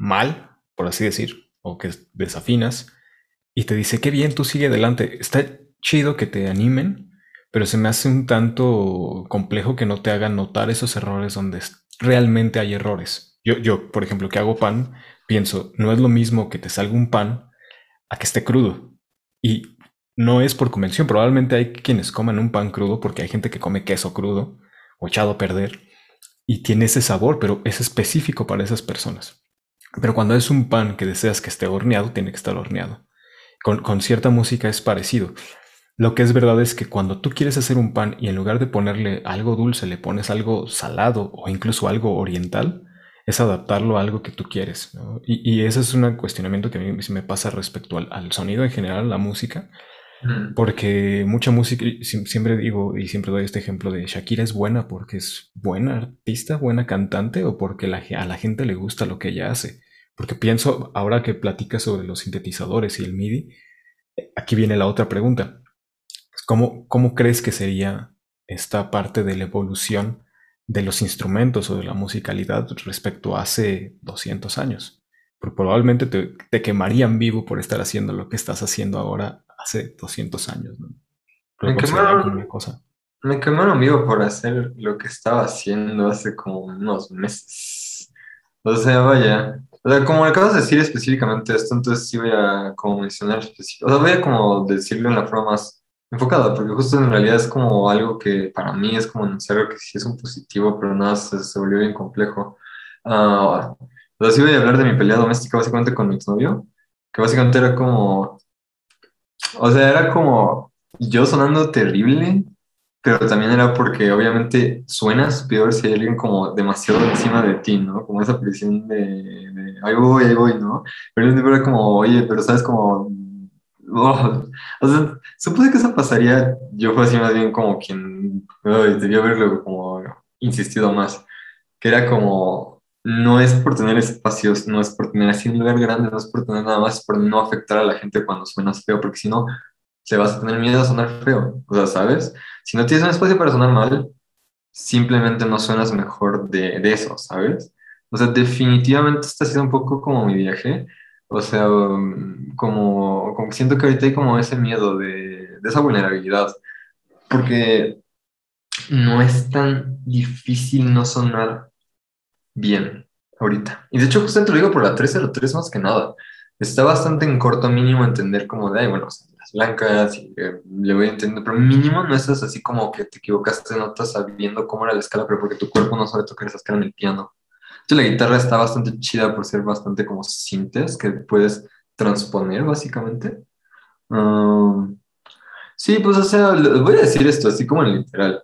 [SPEAKER 1] mal, por así decir, o que desafinas, y te dice, qué bien, tú sigue adelante, está chido que te animen, pero se me hace un tanto complejo que no te hagan notar esos errores donde realmente hay errores. Yo, yo, por ejemplo, que hago pan, pienso, no es lo mismo que te salga un pan a que esté crudo. Y no es por convención, probablemente hay quienes coman un pan crudo porque hay gente que come queso crudo o echado a perder y tiene ese sabor, pero es específico para esas personas. Pero cuando es un pan que deseas que esté horneado, tiene que estar horneado. Con, con, cierta música es parecido. Lo que es verdad es que cuando tú quieres hacer un pan y en lugar de ponerle algo dulce le pones algo salado o incluso algo oriental, es adaptarlo a algo que tú quieres. Y, ese es un cuestionamiento que a mí me pasa respecto al, sonido en general, la música. Porque mucha música, siempre digo y siempre doy este ejemplo de Shakira es buena porque es buena artista, buena cantante o porque a la gente le gusta lo que ella hace. Porque pienso, ahora que platicas sobre los sintetizadores y el MIDI, aquí viene la otra pregunta. ¿Cómo, cómo crees que sería esta parte de la evolución de los instrumentos o de la musicalidad respecto a hace 200 años. Porque probablemente te, quemarían vivo por estar haciendo lo que estás haciendo ahora hace 200 años.
[SPEAKER 2] Me, quemaron, cosa. me quemaron vivo por hacer lo que estaba haciendo hace como unos meses. O sea, vaya. O sea, como acabas de decir específicamente esto, entonces sí voy a como mencionar específicamente. O sea, voy a como decirlo en la forma más enfocada, porque justo en realidad es como algo que para mí es como algo que sí es un positivo, pero nada, se, se volvió bien complejo. Uh, pero sí voy a hablar de mi pelea doméstica básicamente con mi exnovio, que básicamente era como, o sea, era como yo sonando terrible, pero también era porque obviamente suenas peor si hay alguien como demasiado encima de ti, ¿no? Como esa presión de, de ahí voy, ahí voy, ¿no? Pero era como, oye, pero sabes como Oh, o sea, supuse que eso pasaría. Yo fue así más bien como quien debía haberlo como insistido más. Que era como, no es por tener espacios, no es por tener así un lugar grande, no es por tener nada más, es por no afectar a la gente cuando suenas feo, porque si no, se vas a tener miedo a sonar feo. O sea, ¿sabes? Si no tienes un espacio para sonar mal, simplemente no suenas mejor de, de eso, ¿sabes? O sea, definitivamente está siendo un poco como mi viaje o sea, como, como siento que ahorita hay como ese miedo de, de esa vulnerabilidad, porque no es tan difícil no sonar bien ahorita. Y de hecho, justamente lo digo por la 303 más que nada. Está bastante en corto mínimo entender como de, ay, bueno, las blancas, y, le voy a entender, pero mínimo no es así como que te equivocaste de notas sabiendo cómo era la escala, pero porque tu cuerpo no sabe tocar esa escala en el piano la guitarra está bastante chida por ser bastante como sintes que puedes transponer básicamente. Um, sí, pues o sea, voy a decir esto así como en literal.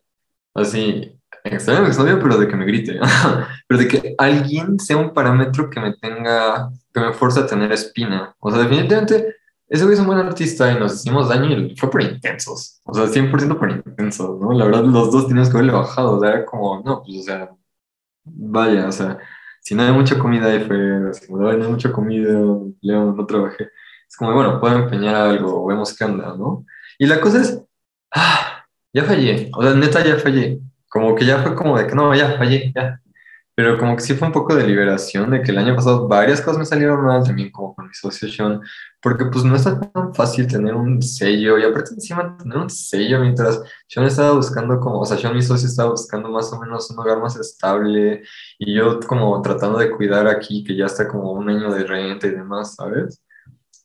[SPEAKER 2] Así, extraño a mi pero de que me grite. pero de que alguien sea un parámetro que me tenga, que me fuerza a tener espina. O sea, definitivamente ese güey es un buen artista y nos hicimos daño y fue por intensos. O sea, 100% por intensos, ¿no? La verdad, los dos teníamos que haberle bajado. O sea, era como, no, pues, o sea, vaya, o sea, si no hay mucha comida ahí fue, si no hay mucha comida, León, no trabajé. Es como, bueno, puedo empeñar algo, vemos qué onda, ¿no? Y la cosa es, ah, ya fallé. O sea, neta, ya fallé. Como que ya fue como de que no, ya fallé, ya. Pero como que sí fue un poco de liberación de que el año pasado varias cosas me salieron mal también como con mi socio Sean, porque pues no está tan fácil tener un sello y aparte encima tener un sello mientras Sean estaba buscando como, o sea, Sean mi socio estaba buscando más o menos un hogar más estable y yo como tratando de cuidar aquí que ya está como un año de renta y demás, ¿sabes?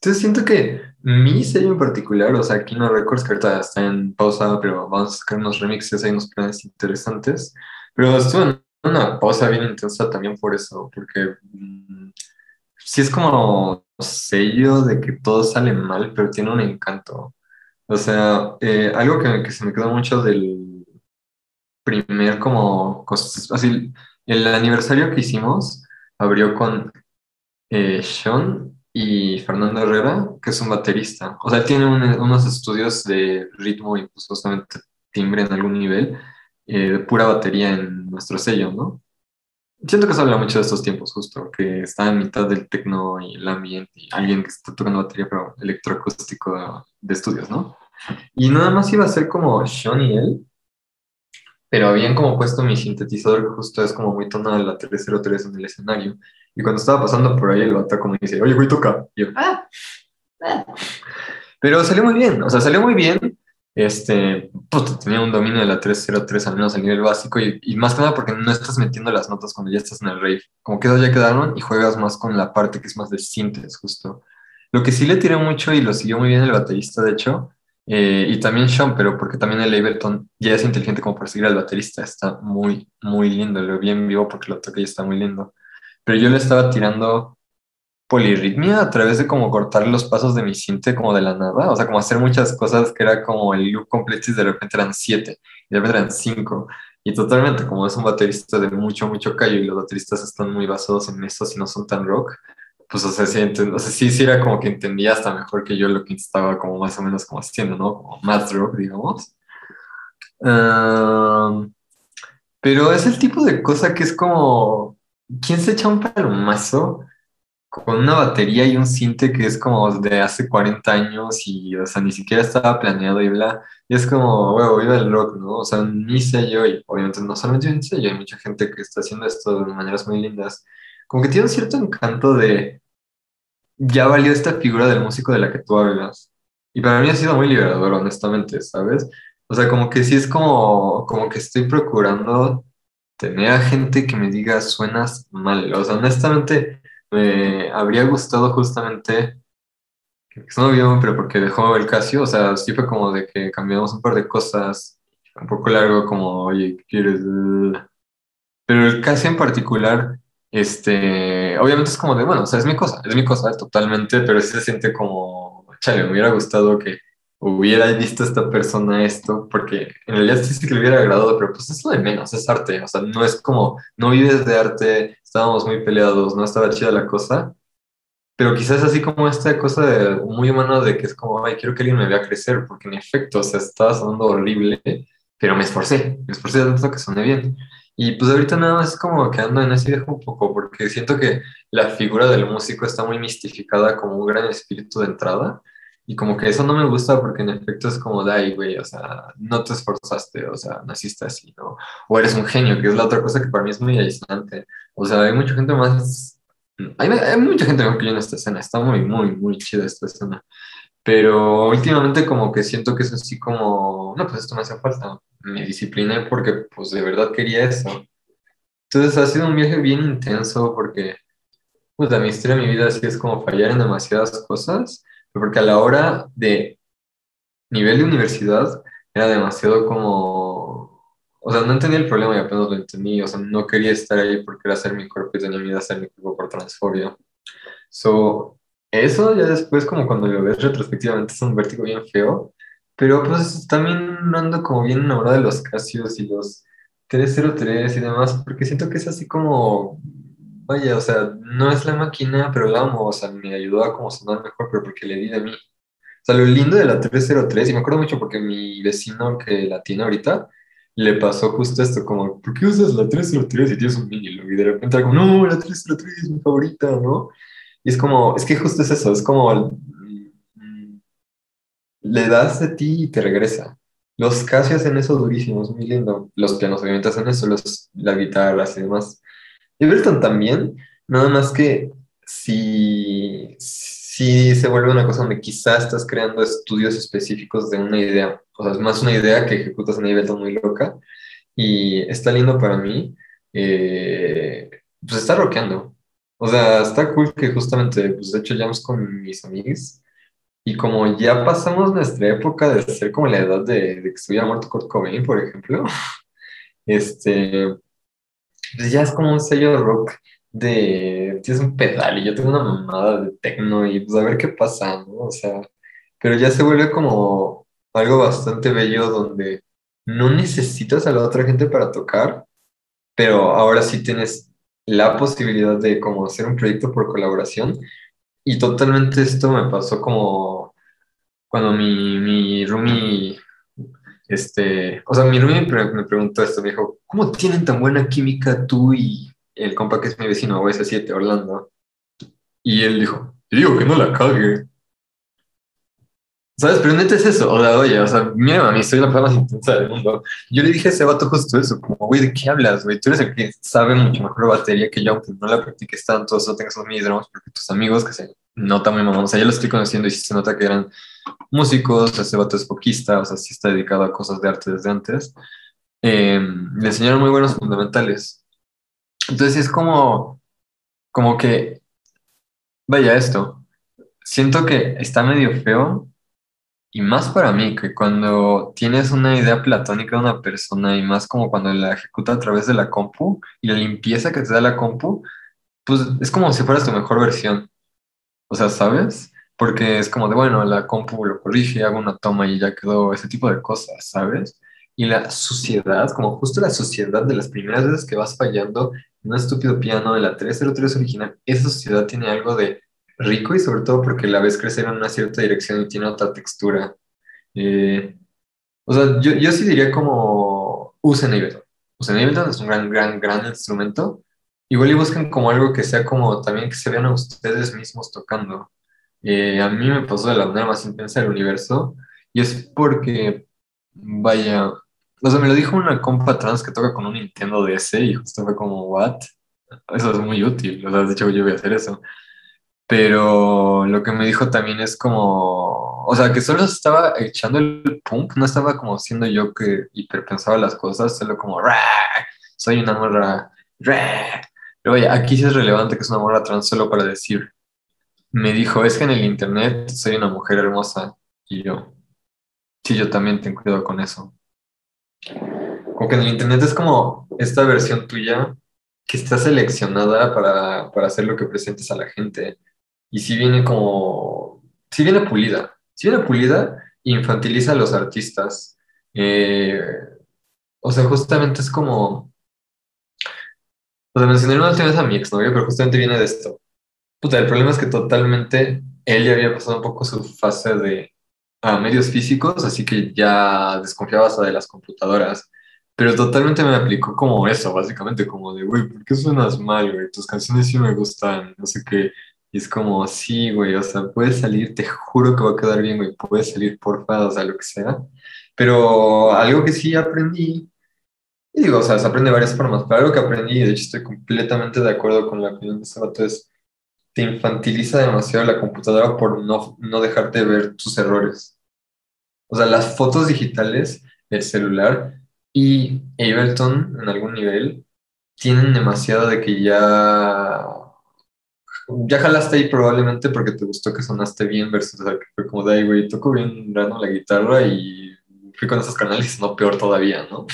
[SPEAKER 2] Entonces siento que mi sello en particular, o sea, Kino Records, que ahorita está en pausa, pero vamos a sacar unos remixes, hay unos planes interesantes, pero estuvo en una pausa bien intensa también por eso, porque mm, sí es como sello de que todo sale mal, pero tiene un encanto. O sea, eh, algo que, que, se me quedó mucho del primer como, así, el aniversario que hicimos abrió con eh, Sean y Fernando Herrera, que es un baterista. O sea, tiene unos estudios de ritmo y pues justamente timbre en algún nivel eh, de pura batería en nuestro sello, ¿no? Siento que se habla mucho de estos tiempos, justo, que está en mitad del tecno y el ambiente y alguien que está tocando batería, pero electroacústico de, estudios, ¿no? Y nada más iba a ser como Sean y él, pero habían como puesto mi sintetizador, que justo es como muy tonal, la 303 en el escenario. Y cuando estaba pasando por ahí, el vato como dice, oye, güey, toca. Y yo, ah, ah. Pero salió muy bien, o sea, salió muy bien este, pues tenía un dominio de la 303 al menos a nivel básico y, y, más que nada porque no estás metiendo las notas cuando ya estás en el rave. Como que esas ya quedaron y juegas más con la parte que es más de sintes, justo. Lo que sí le tiré mucho y lo siguió muy bien el baterista, de hecho, eh, y también Sean, pero porque también el Ableton ya es inteligente como para seguir al baterista. Está muy, muy lindo. Lo vi en vivo porque lo toqué y está muy lindo. Pero yo le estaba tirando polirritmia a través de como cortar los pasos de mi cinte como de la nada, o sea, como hacer muchas cosas que era como el loop completo y de repente eran siete, y de repente eran cinco, y totalmente como es un baterista de mucho, mucho callo y los bateristas están muy basados en eso si no son tan rock, pues o sea, sí, o sea, sí, sí era como que entendía hasta mejor que yo lo que estaba como más o menos como haciendo, ¿no? Como más rock, digamos. pero es el tipo de cosa que es como, ¿quién se echa un palomazo? con una batería y un cinte que es como de hace 40 años y, o sea, ni siquiera estaba planeado y bla. Y es como, huevo, viva el rock, ¿no? O sea, ni sé yo, y obviamente no solamente yo ni sé yo, hay mucha gente que está haciendo esto de maneras muy lindas. Como que tiene un cierto encanto de, ya valió esta figura del músico de la que tú hablas. Y para mí ha sido muy liberador, honestamente, ¿sabes? O sea, como que sí es como, como que estoy procurando tener a gente que me diga, suenas mal. O sea, honestamente me habría gustado justamente no vio, pero porque dejó el Casio, o sea, sí fue como de que cambiamos un par de cosas, un poco largo, como, oye, ¿qué quieres? Pero el Casio en particular, este, obviamente es como de, bueno, o sea, es mi cosa, es mi cosa totalmente, pero sí se siente como, chale, me hubiera gustado que hubiera visto esta persona esto, porque en realidad sí, que le hubiera agradado, pero pues es lo de menos, es arte, o sea, no es como, no vives de arte, estábamos muy peleados, no estaba chida la cosa, pero quizás así como esta cosa de, muy humana de que es como, ay, quiero que alguien me vea crecer, porque en efecto, o sea, estaba sonando horrible, pero me esforcé, me esforcé tanto que soné bien. Y pues ahorita nada más es como que ando en ese viaje un poco, porque siento que la figura del músico está muy mistificada como un gran espíritu de entrada, y como que eso no me gusta porque en efecto es como ahí, güey, o sea, no te esforzaste, o sea, naciste así, ¿no? O eres un genio, que es la otra cosa que para mí es muy aislante. O sea, hay mucha gente más, hay, hay mucha gente mejor que yo en esta escena, está muy, muy, muy chida esta escena. Pero últimamente como que siento que es así como, no, pues esto me hace falta. Me discipliné porque pues de verdad quería eso. Entonces ha sido un viaje bien intenso porque, pues la mi historia de mi vida así es como fallar en demasiadas cosas porque a la hora de nivel de universidad era demasiado como, o sea, no entendía el problema y apenas lo entendí, o sea, no quería estar ahí porque era hacer mi cuerpo y tenía miedo a hacer mi cuerpo por transfobia. So, eso ya después como cuando lo ves retrospectivamente es un vértigo bien feo, pero pues también ando como bien enamorado de los Casios y los 303 y demás, porque siento que es así como Vaya, o sea, no es la máquina, pero la amo, o sea, me ayudó a como sonar mejor, pero porque le di de mí. O sea, lo lindo de la 303, y me acuerdo mucho porque mi vecino que la tiene ahorita, le pasó justo esto, como, ¿por qué usas la 303 y tienes un vinilo? Y de repente era como, no, la 303 es mi favorita, ¿no? Y es como, es que justo es eso, es como, mm, le das de ti y te regresa. Los casi hacen eso durísimo, es muy lindo. Los pianos obviamente hacen eso, los, las guitarras y demás. Everton también, nada más que si, si se vuelve una cosa donde quizás estás creando estudios específicos de una idea, o sea, es más una idea que ejecutas a nivel muy loca y está lindo para mí, eh, pues está rockeando. O sea, está cool que justamente, pues de hecho ya con mis amigos y como ya pasamos nuestra época de ser como la edad de, de que estuviera muerto Kurt Cobain, por ejemplo, este, pues ya es como un sello rock de, tienes un pedal y yo tengo una mamada de techno y pues a ver qué pasa, ¿no? O sea, pero ya se vuelve como algo bastante bello donde no necesitas a la otra gente para tocar, pero ahora sí tienes la posibilidad de como hacer un proyecto por colaboración y totalmente esto me pasó como cuando mi, mi roomie, este, o sea, mi roomie me preguntó esto, me dijo, ¿cómo tienen tan buena química tú y el compa que es mi vecino, OS7, Orlando? Y él dijo, digo que no la cague. ¿Sabes? Pero neta es eso. O sea, oye, o sea, mira, a mí soy la persona más intensa del mundo. Yo le dije a ese vato justo eso, como, güey, ¿de qué hablas, güey? Tú eres el que sabe mucho mejor batería que yo, aunque no la practiques tanto, solo tengas esos drums, porque tus amigos que se nota muy mamón, o sea, ya lo estoy conociendo y se nota que eran músicos, ese vato es foquista, o sea, sí está dedicado a cosas de arte desde antes. Eh, le enseñaron muy buenos fundamentales. Entonces es como, como que, vaya esto, siento que está medio feo y más para mí, que cuando tienes una idea platónica de una persona y más como cuando la ejecuta a través de la compu y la limpieza que te da la compu, pues es como si fueras tu mejor versión. O sea, ¿sabes? Porque es como de, bueno, la compu lo corrige, hago una toma y ya quedó ese tipo de cosas, ¿sabes? Y la suciedad, como justo la suciedad de las primeras veces que vas fallando en un estúpido piano de la 303 original, esa suciedad tiene algo de rico y sobre todo porque la ves crecer en una cierta dirección y tiene otra textura. Eh, o sea, yo, yo, sí diría como usen Ableton. Usen Ableton es un gran, gran, gran instrumento. Igual y busquen como algo que sea como también que se vean a ustedes mismos tocando. Eh, a mí me pasó de la manera más intensa del universo y es porque, vaya, o sea, me lo dijo una compa trans que toca con un Nintendo DS y justo fue como, ¿what? Eso es muy útil, o sea, de hecho yo voy a hacer eso. Pero lo que me dijo también es como, o sea, que solo estaba echando el punk, no estaba como siendo yo que hiperpensaba las cosas, solo como, soy una morra, pero oye, aquí sí es relevante que es una morra trans solo para decir, me dijo, es que en el internet soy una mujer hermosa, y yo, sí, yo también tengo cuidado con eso. Como que en el internet es como esta versión tuya que está seleccionada para, para hacer lo que presentes a la gente y si viene como, si viene pulida, si viene pulida, infantiliza a los artistas. Eh, o sea, justamente es como, o sea, mencioné una última vez a mi exnovio, pero justamente viene de esto. Puta, el problema es que totalmente él ya había pasado un poco su fase de a medios físicos, así que ya desconfiaba hasta de las computadoras. Pero totalmente me aplicó como eso, básicamente, como de, güey, ¿por qué suenas mal, güey? Tus canciones sí me gustan, no sé qué. Y es como, sí, güey, o sea, puede salir, te juro que va a quedar bien, güey, puede salir, porfa, o sea, lo que sea. Pero algo que sí aprendí, y digo, o sea, se aprende de varias formas, pero algo que aprendí, y de hecho estoy completamente de acuerdo con la opinión de este vato, es te infantiliza demasiado la computadora por no, no dejarte ver tus errores. O sea, las fotos digitales del celular y Ableton en algún nivel tienen demasiado de que ya ya jalaste ahí probablemente porque te gustó que sonaste bien versus o sea, que fue como de ahí, güey, toco bien raro la guitarra y fui con esos canales, no peor todavía, ¿no?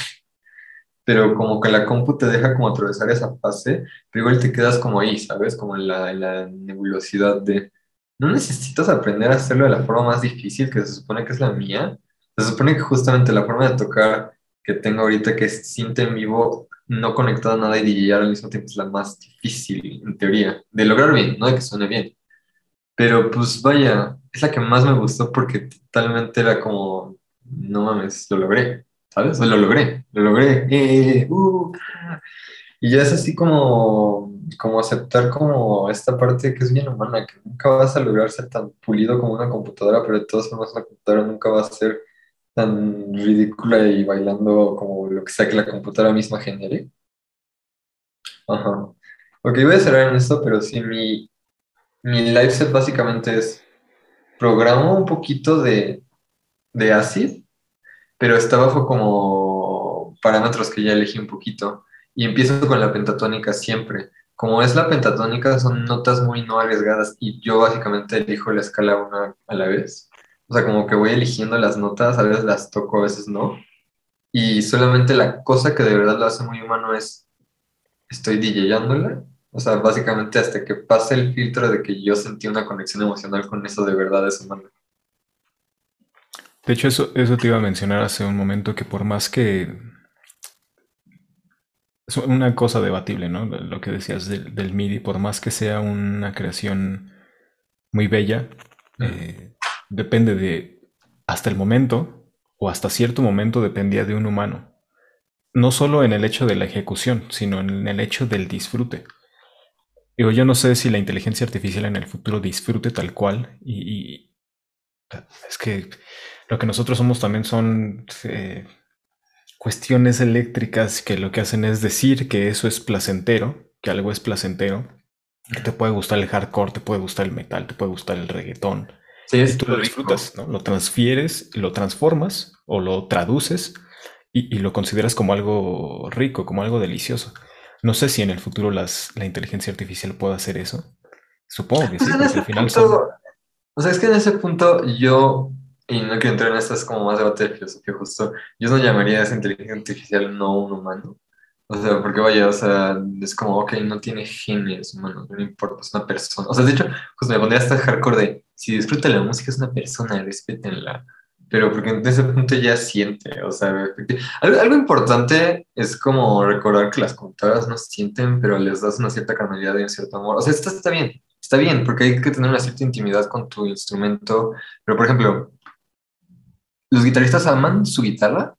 [SPEAKER 2] Pero como que la compu te deja como atravesar esa fase, pero igual te quedas como ahí, ¿sabes? Como en la, en la nebulosidad de, no necesitas aprender a hacerlo de la forma más difícil que se supone que es la mía. Se supone que justamente la forma de tocar que tengo ahorita que siente en vivo no conectado a nada y DJ al mismo tiempo es la más difícil, en teoría, de lograr bien, no de que suene bien. Pero pues vaya, es la que más me gustó porque totalmente era como, no mames, lo logré, ¿sabes? Lo logré, lo logré. Eh, uh, y ya es así como, como aceptar como esta parte que es bien humana, que nunca vas a lograr ser tan pulido como una computadora, pero de todas formas una computadora nunca va a ser tan ridícula y bailando como lo que sea que la computadora misma genere. Ajá. Ok, voy a cerrar en esto, pero sí, mi, mi live set básicamente es programo un poquito de, de ACID, pero está bajo como parámetros que ya elegí un poquito. Y empiezo con la pentatónica siempre. Como es la pentatónica, son notas muy no arriesgadas y yo básicamente elijo la escala una a la vez. O sea, como que voy eligiendo las notas, a veces las toco, a veces no. Y solamente la cosa que de verdad lo hace muy humano es, estoy DJándola. O sea, básicamente hasta que pase el filtro de que yo sentí una conexión emocional con eso de verdad es humano.
[SPEAKER 1] De hecho, eso, eso te iba a mencionar hace un momento, que por más que... Es una cosa debatible, ¿no? Lo que decías del, MIDI, por más que sea una creación muy bella, eh, depende de, hasta el momento, o hasta cierto momento dependía de un humano. No solo en el hecho de la ejecución, sino en el hecho del disfrute. Digo, yo no sé si la inteligencia artificial en el futuro disfrute tal cual y, es que lo que nosotros somos también son eh, cuestiones eléctricas que lo que hacen es decir que eso es placentero, que algo es placentero, que te puede gustar el hardcore, te puede gustar el metal, te puede gustar el reggaetón. Sí, y tú lo disfrutas, ¿no? Lo transfieres, lo transformas o lo traduces y, y, lo consideras como algo rico, como algo delicioso. No sé si en el futuro las, la inteligencia artificial pueda hacer eso. Supongo que sí,
[SPEAKER 2] pues al final O sea, es que en ese punto yo, y no quiero entrar en estas como más debate de filosofía justo, yo no llamaría a esa inteligencia artificial no un humano. O sea, porque vaya, o sea, es como, ok, no tiene genes humanos, no importa, es una persona. O sea, de hecho, pues me pondría hasta hardcore de, si disfruta la música es una persona, respétenla pero porque en ese punto ya siente, o sea, algo, algo, importante es como recordar que las computadoras no sienten, pero les das una cierta carnalidad y un cierto amor. O sea, esto está bien, está bien, porque hay que tener una cierta intimidad con tu instrumento, pero por ejemplo, los guitarristas aman su guitarra,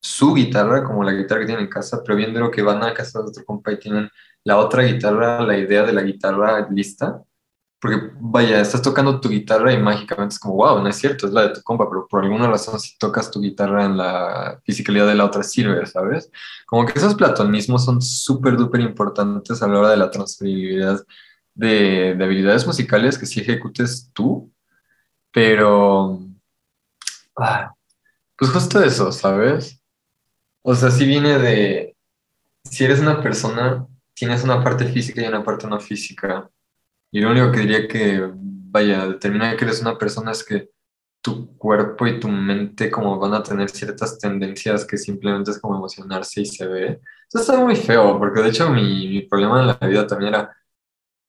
[SPEAKER 2] su guitarra, como la guitarra que tienen en casa, pero viendo que van a casa de otro compa y tienen la otra guitarra, la idea de la guitarra lista, porque vaya, estás tocando tu guitarra y mágicamente es como, wow, no es cierto, es la de tu compa, pero por alguna razón si tocas tu guitarra en la fisicalidad de la otra sirve, ¿sabes? Como que esos platonismos son súper, duper importantes a la hora de la transferibilidad de, de habilidades musicales que sí ejecutes tú, pero... Ah, pues justo eso, ¿sabes? O sea, si viene de... Si eres una persona, tienes una parte física y una parte no física y lo único que diría que, vaya, determina que eres una persona es que tu cuerpo y tu mente como van a tener ciertas tendencias que simplemente es como emocionarse y se ve. Eso está muy feo, porque de hecho mi, problema en la vida también era,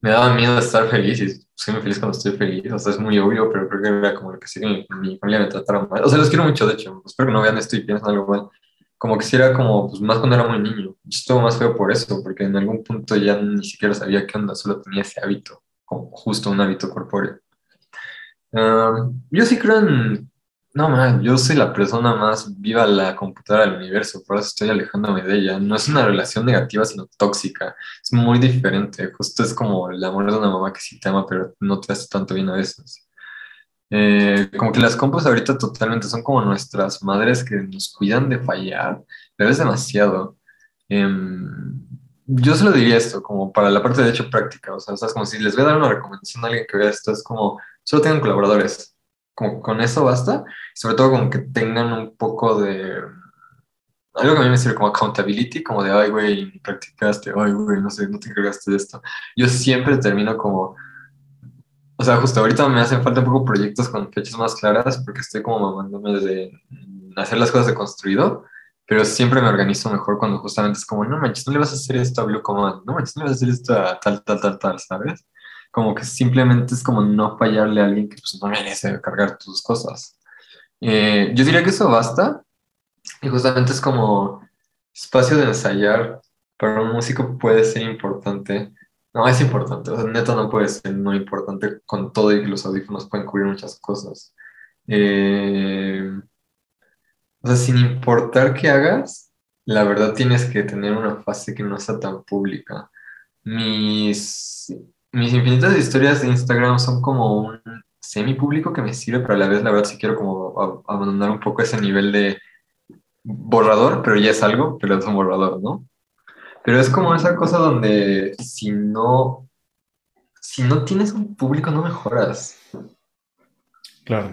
[SPEAKER 2] me daba miedo estar feliz soy muy feliz cuando estoy feliz, o sea, es muy obvio, pero creo que era como que sí mi, mi familia me tratara mal. O sea, los quiero mucho, de hecho, espero que no vean esto y piensen algo mal. Como que si era como, pues más cuando era muy niño. Estuvo más feo por eso, porque en algún punto ya ni siquiera sabía qué onda, solo tenía ese hábito justo un hábito corpóreo. yo sí creo en... No, man, yo soy la persona más viva la computadora del universo, por eso estoy alejándome de ella. No es una relación negativa, sino tóxica. Es muy diferente. Justo es como el amor de una mamá que sí te ama, pero no te hace tanto bien a veces. Eh, como que las compas ahorita totalmente son como nuestras madres que nos cuidan de fallar, pero es demasiado. Em, yo solo diría esto, como para la parte de hecho práctica, o sea, es como si les voy a dar una recomendación a alguien que vea esto, es como, solo tengan colaboradores, como con eso basta, sobre todo como que tengan un poco de, algo que a mí me sirve como accountability, como de, ay, güey, practicaste, ay, güey, no sé, no te encargaste de esto. Yo siempre termino como, o sea, justo ahorita me hacen falta un poco proyectos con fechas más claras, porque estoy como mamándome de hacer las cosas de construido, pero siempre me organizo mejor cuando justamente es como, no manches, no le vas a hacer esto a Blue Command, no manches, no le vas a hacer esto a tal, tal, tal, tal, ¿sabes? Como que simplemente es como no fallarle a alguien que pues no merece cargar tus cosas. Eh, yo diría que eso basta y justamente es como espacio de ensayar para un músico puede ser importante No, es importante. O sea, neta no puede ser no importante con todo y los audífonos pueden cubrir muchas cosas. Eh, o sea, sin importar qué hagas, la verdad tienes que tener una fase que no sea tan pública. Mis, mis infinitas historias de Instagram son como un semi público que me sirve, pero a la vez, la verdad, sí quiero como abandonar un poco ese nivel de borrador, pero ya es algo, pero es un borrador, ¿no? Pero es como esa cosa donde si no, si no tienes un público, no mejoras.
[SPEAKER 1] Claro.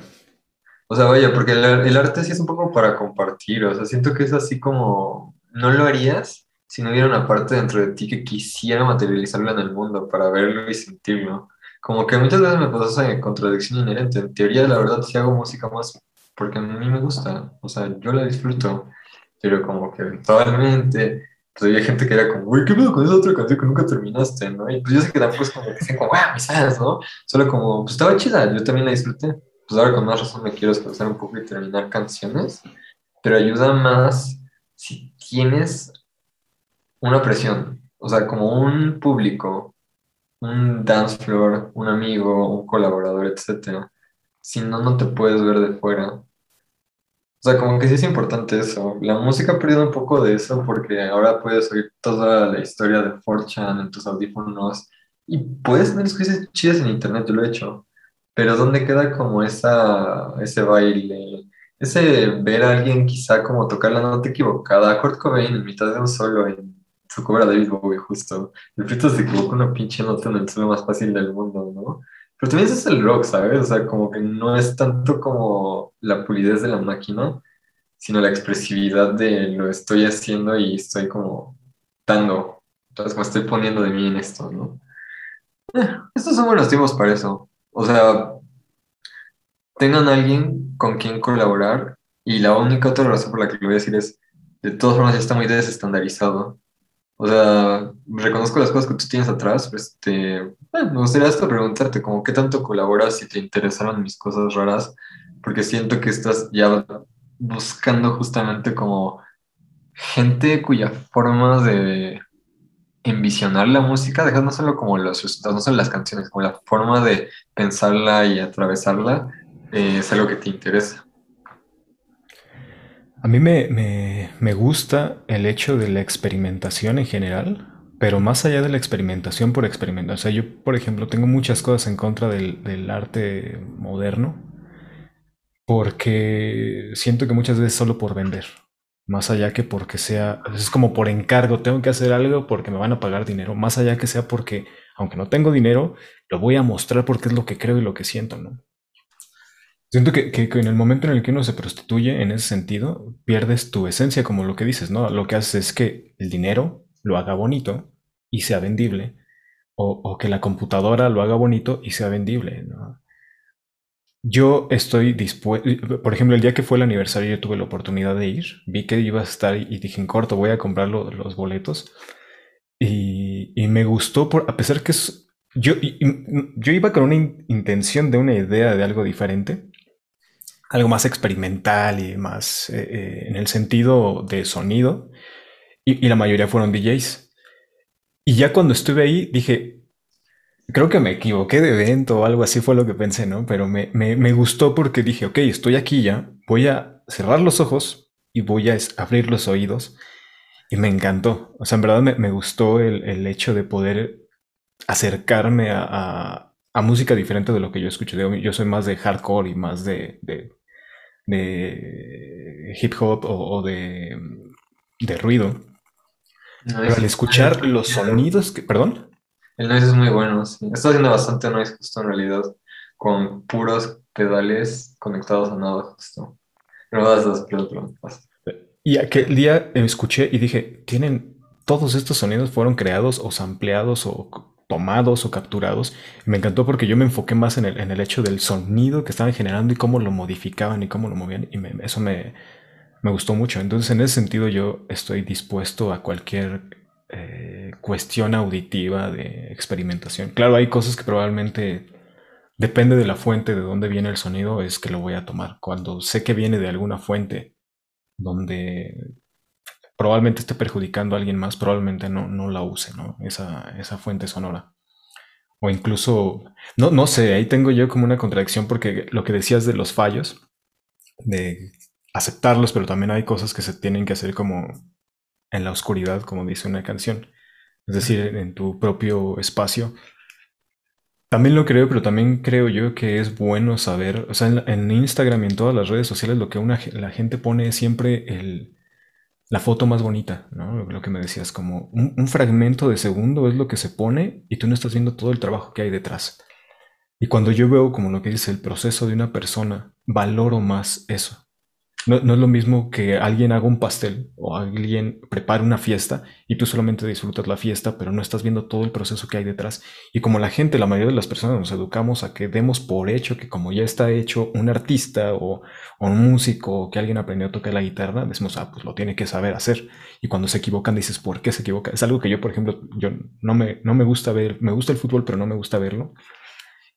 [SPEAKER 2] O sea, vaya, porque el, el arte sí es un poco para compartir, o sea, siento que es así como, no lo harías si no hubiera una parte dentro de ti que quisiera materializarlo en el mundo para verlo y sentirlo. Como que muchas veces me pasa esa contradicción inherente. En teoría, la verdad, sí hago música más porque a mí me gusta, o sea, yo la disfruto, pero como que eventualmente, pues había gente que era como, uy, ¿qué pedo con esa otra canción que nunca terminaste, no? Y pues yo sé que tampoco es como que dicen como, ah, sabes, ¿no? Solo como, pues estaba chida, yo también la disfruté pues ahora con más razón me quiero esforzar un poco y terminar canciones, pero ayuda más si tienes una presión, o sea, como un público, un dance floor, un amigo, un colaborador, etcétera. Si no, no te puedes ver de fuera. O sea, como que sí es importante eso. La música ha perdido un poco de eso porque ahora puedes oír toda la historia de 4chan en tus audífonos y puedes tener cosas chidas en internet, yo lo he hecho. Pero ¿dónde queda como esa, ese baile? Ese ver a alguien quizá como tocar la nota equivocada, Kurt Cobain en mitad de un solo en su cobra David Bowie justo. El frito se equivocó una pinche nota en el solo más fácil del mundo, ¿no? Pero también ese es el rock, ¿sabes? O sea, como que no es tanto como la pulidez de la máquina, sino la expresividad de lo estoy haciendo y estoy como dando. Entonces, me estoy poniendo de mí en esto, ¿no? Eh, estos son buenos tiempos para eso. O sea, tengan alguien con quien colaborar y la única otra razón por la que lo voy a decir es, de todas formas ya está muy desestandarizado. O sea, reconozco las cosas que tú tienes atrás, este, eh, me gustaría hasta preguntarte como qué tanto colaboras si te interesaron mis cosas raras, porque siento que estás ya buscando justamente como gente cuya forma de envisionar la música, dejando solo como los resultados, no solo las canciones, como la forma de pensarla y atravesarla, eh, es algo que te interesa.
[SPEAKER 1] A mí me, me, me gusta el hecho de la experimentación en general, pero más allá de la experimentación por experimentar. O sea, yo, por ejemplo, tengo muchas cosas en contra del, del arte moderno, porque siento que muchas veces solo por vender, más allá que porque sea, es como por encargo, tengo que hacer algo porque me van a pagar dinero, más allá que sea porque, aunque no tengo dinero, lo voy a mostrar porque es lo que creo y lo que siento, ¿no? Siento que, que- que en el momento en el que uno se prostituye, en ese sentido, pierdes tu esencia, como lo que dices, ¿no? Lo que haces es que el dinero lo haga bonito y sea vendible, o, o que la computadora lo haga bonito y sea vendible, ¿no? Yo estoy dispuesto, por ejemplo, el día que fue el aniversario yo tuve la oportunidad de ir, vi que iba a estar y dije en corto voy a comprar lo- los boletos y, y me gustó, por, a pesar que es, yo, yo iba con una in- intención de una idea de algo diferente, algo más experimental y más eh, eh, en el sentido de sonido, y, la mayoría fueron DJs. Y ya cuando estuve ahí dije, Creo que me equivoqué de evento o algo así fue lo que pensé, ¿no? Pero me, me, gustó porque dije, ok, estoy aquí ya, voy a cerrar los ojos y voy a abrir los oídos. Y me encantó. O sea, en verdad me, me gustó el, el hecho de poder acercarme a, a- música diferente de lo que yo escucho. Yo soy más de hardcore y más de, de hip hop o, o de, de ruido.
[SPEAKER 2] No,
[SPEAKER 1] Pero al escuchar los sonidos que... ¿Perdón?
[SPEAKER 2] El noise es muy bueno, sí. Estoy haciendo bastante noise justo en realidad, con puros pedales conectados a nada justo. Pero perdón.
[SPEAKER 1] Y aquel día escuché y dije, tienen, todos estos sonidos fueron creados o sampleados o tomados o capturados. Me encantó porque yo me enfoqué más en el, en el hecho del sonido que estaban generando y cómo lo modificaban y cómo lo movían. Y me- eso me, me gustó mucho. Entonces, en ese sentido, yo estoy dispuesto a cualquier eh, cuestión auditiva de experimentación. Claro, hay cosas que probablemente depende de la fuente de dónde viene el sonido, es que lo voy a tomar. Cuando sé que viene de alguna fuente donde probablemente esté perjudicando a alguien más, probablemente no, no la use, ¿no? Esa, esa fuente sonora. O incluso, no, no sé, ahí tengo yo como una contradicción porque lo que decías de los fallos, de aceptarlos, pero también hay cosas que se tienen que hacer como en la oscuridad, como dice una canción. Es decir, en tu propio espacio. También lo creo, pero también creo yo que es bueno saber, o sea, en, Instagram y en todas las redes sociales lo que una, la gente pone es siempre el, la foto más bonita, ¿no? Lo, que me decías, como un, fragmento de segundo es lo que se pone y tú no estás viendo todo el trabajo que hay detrás. Y cuando yo veo como lo que dice el proceso de una persona, valoro más eso. No, es lo mismo que alguien haga un pastel o alguien prepare una fiesta y tú solamente disfrutas la fiesta, pero no estás viendo todo el proceso que hay detrás. Y como la gente, la mayoría de las personas nos educamos a que demos por hecho que como ya está hecho un artista o, un músico o que alguien aprendió a tocar la guitarra, decimos, ah, pues lo tiene que saber hacer. Y cuando se equivocan dices, ¿por qué se equivoca? Es algo que yo, por ejemplo, yo no me, no me gusta ver, me gusta el fútbol, pero no me gusta verlo.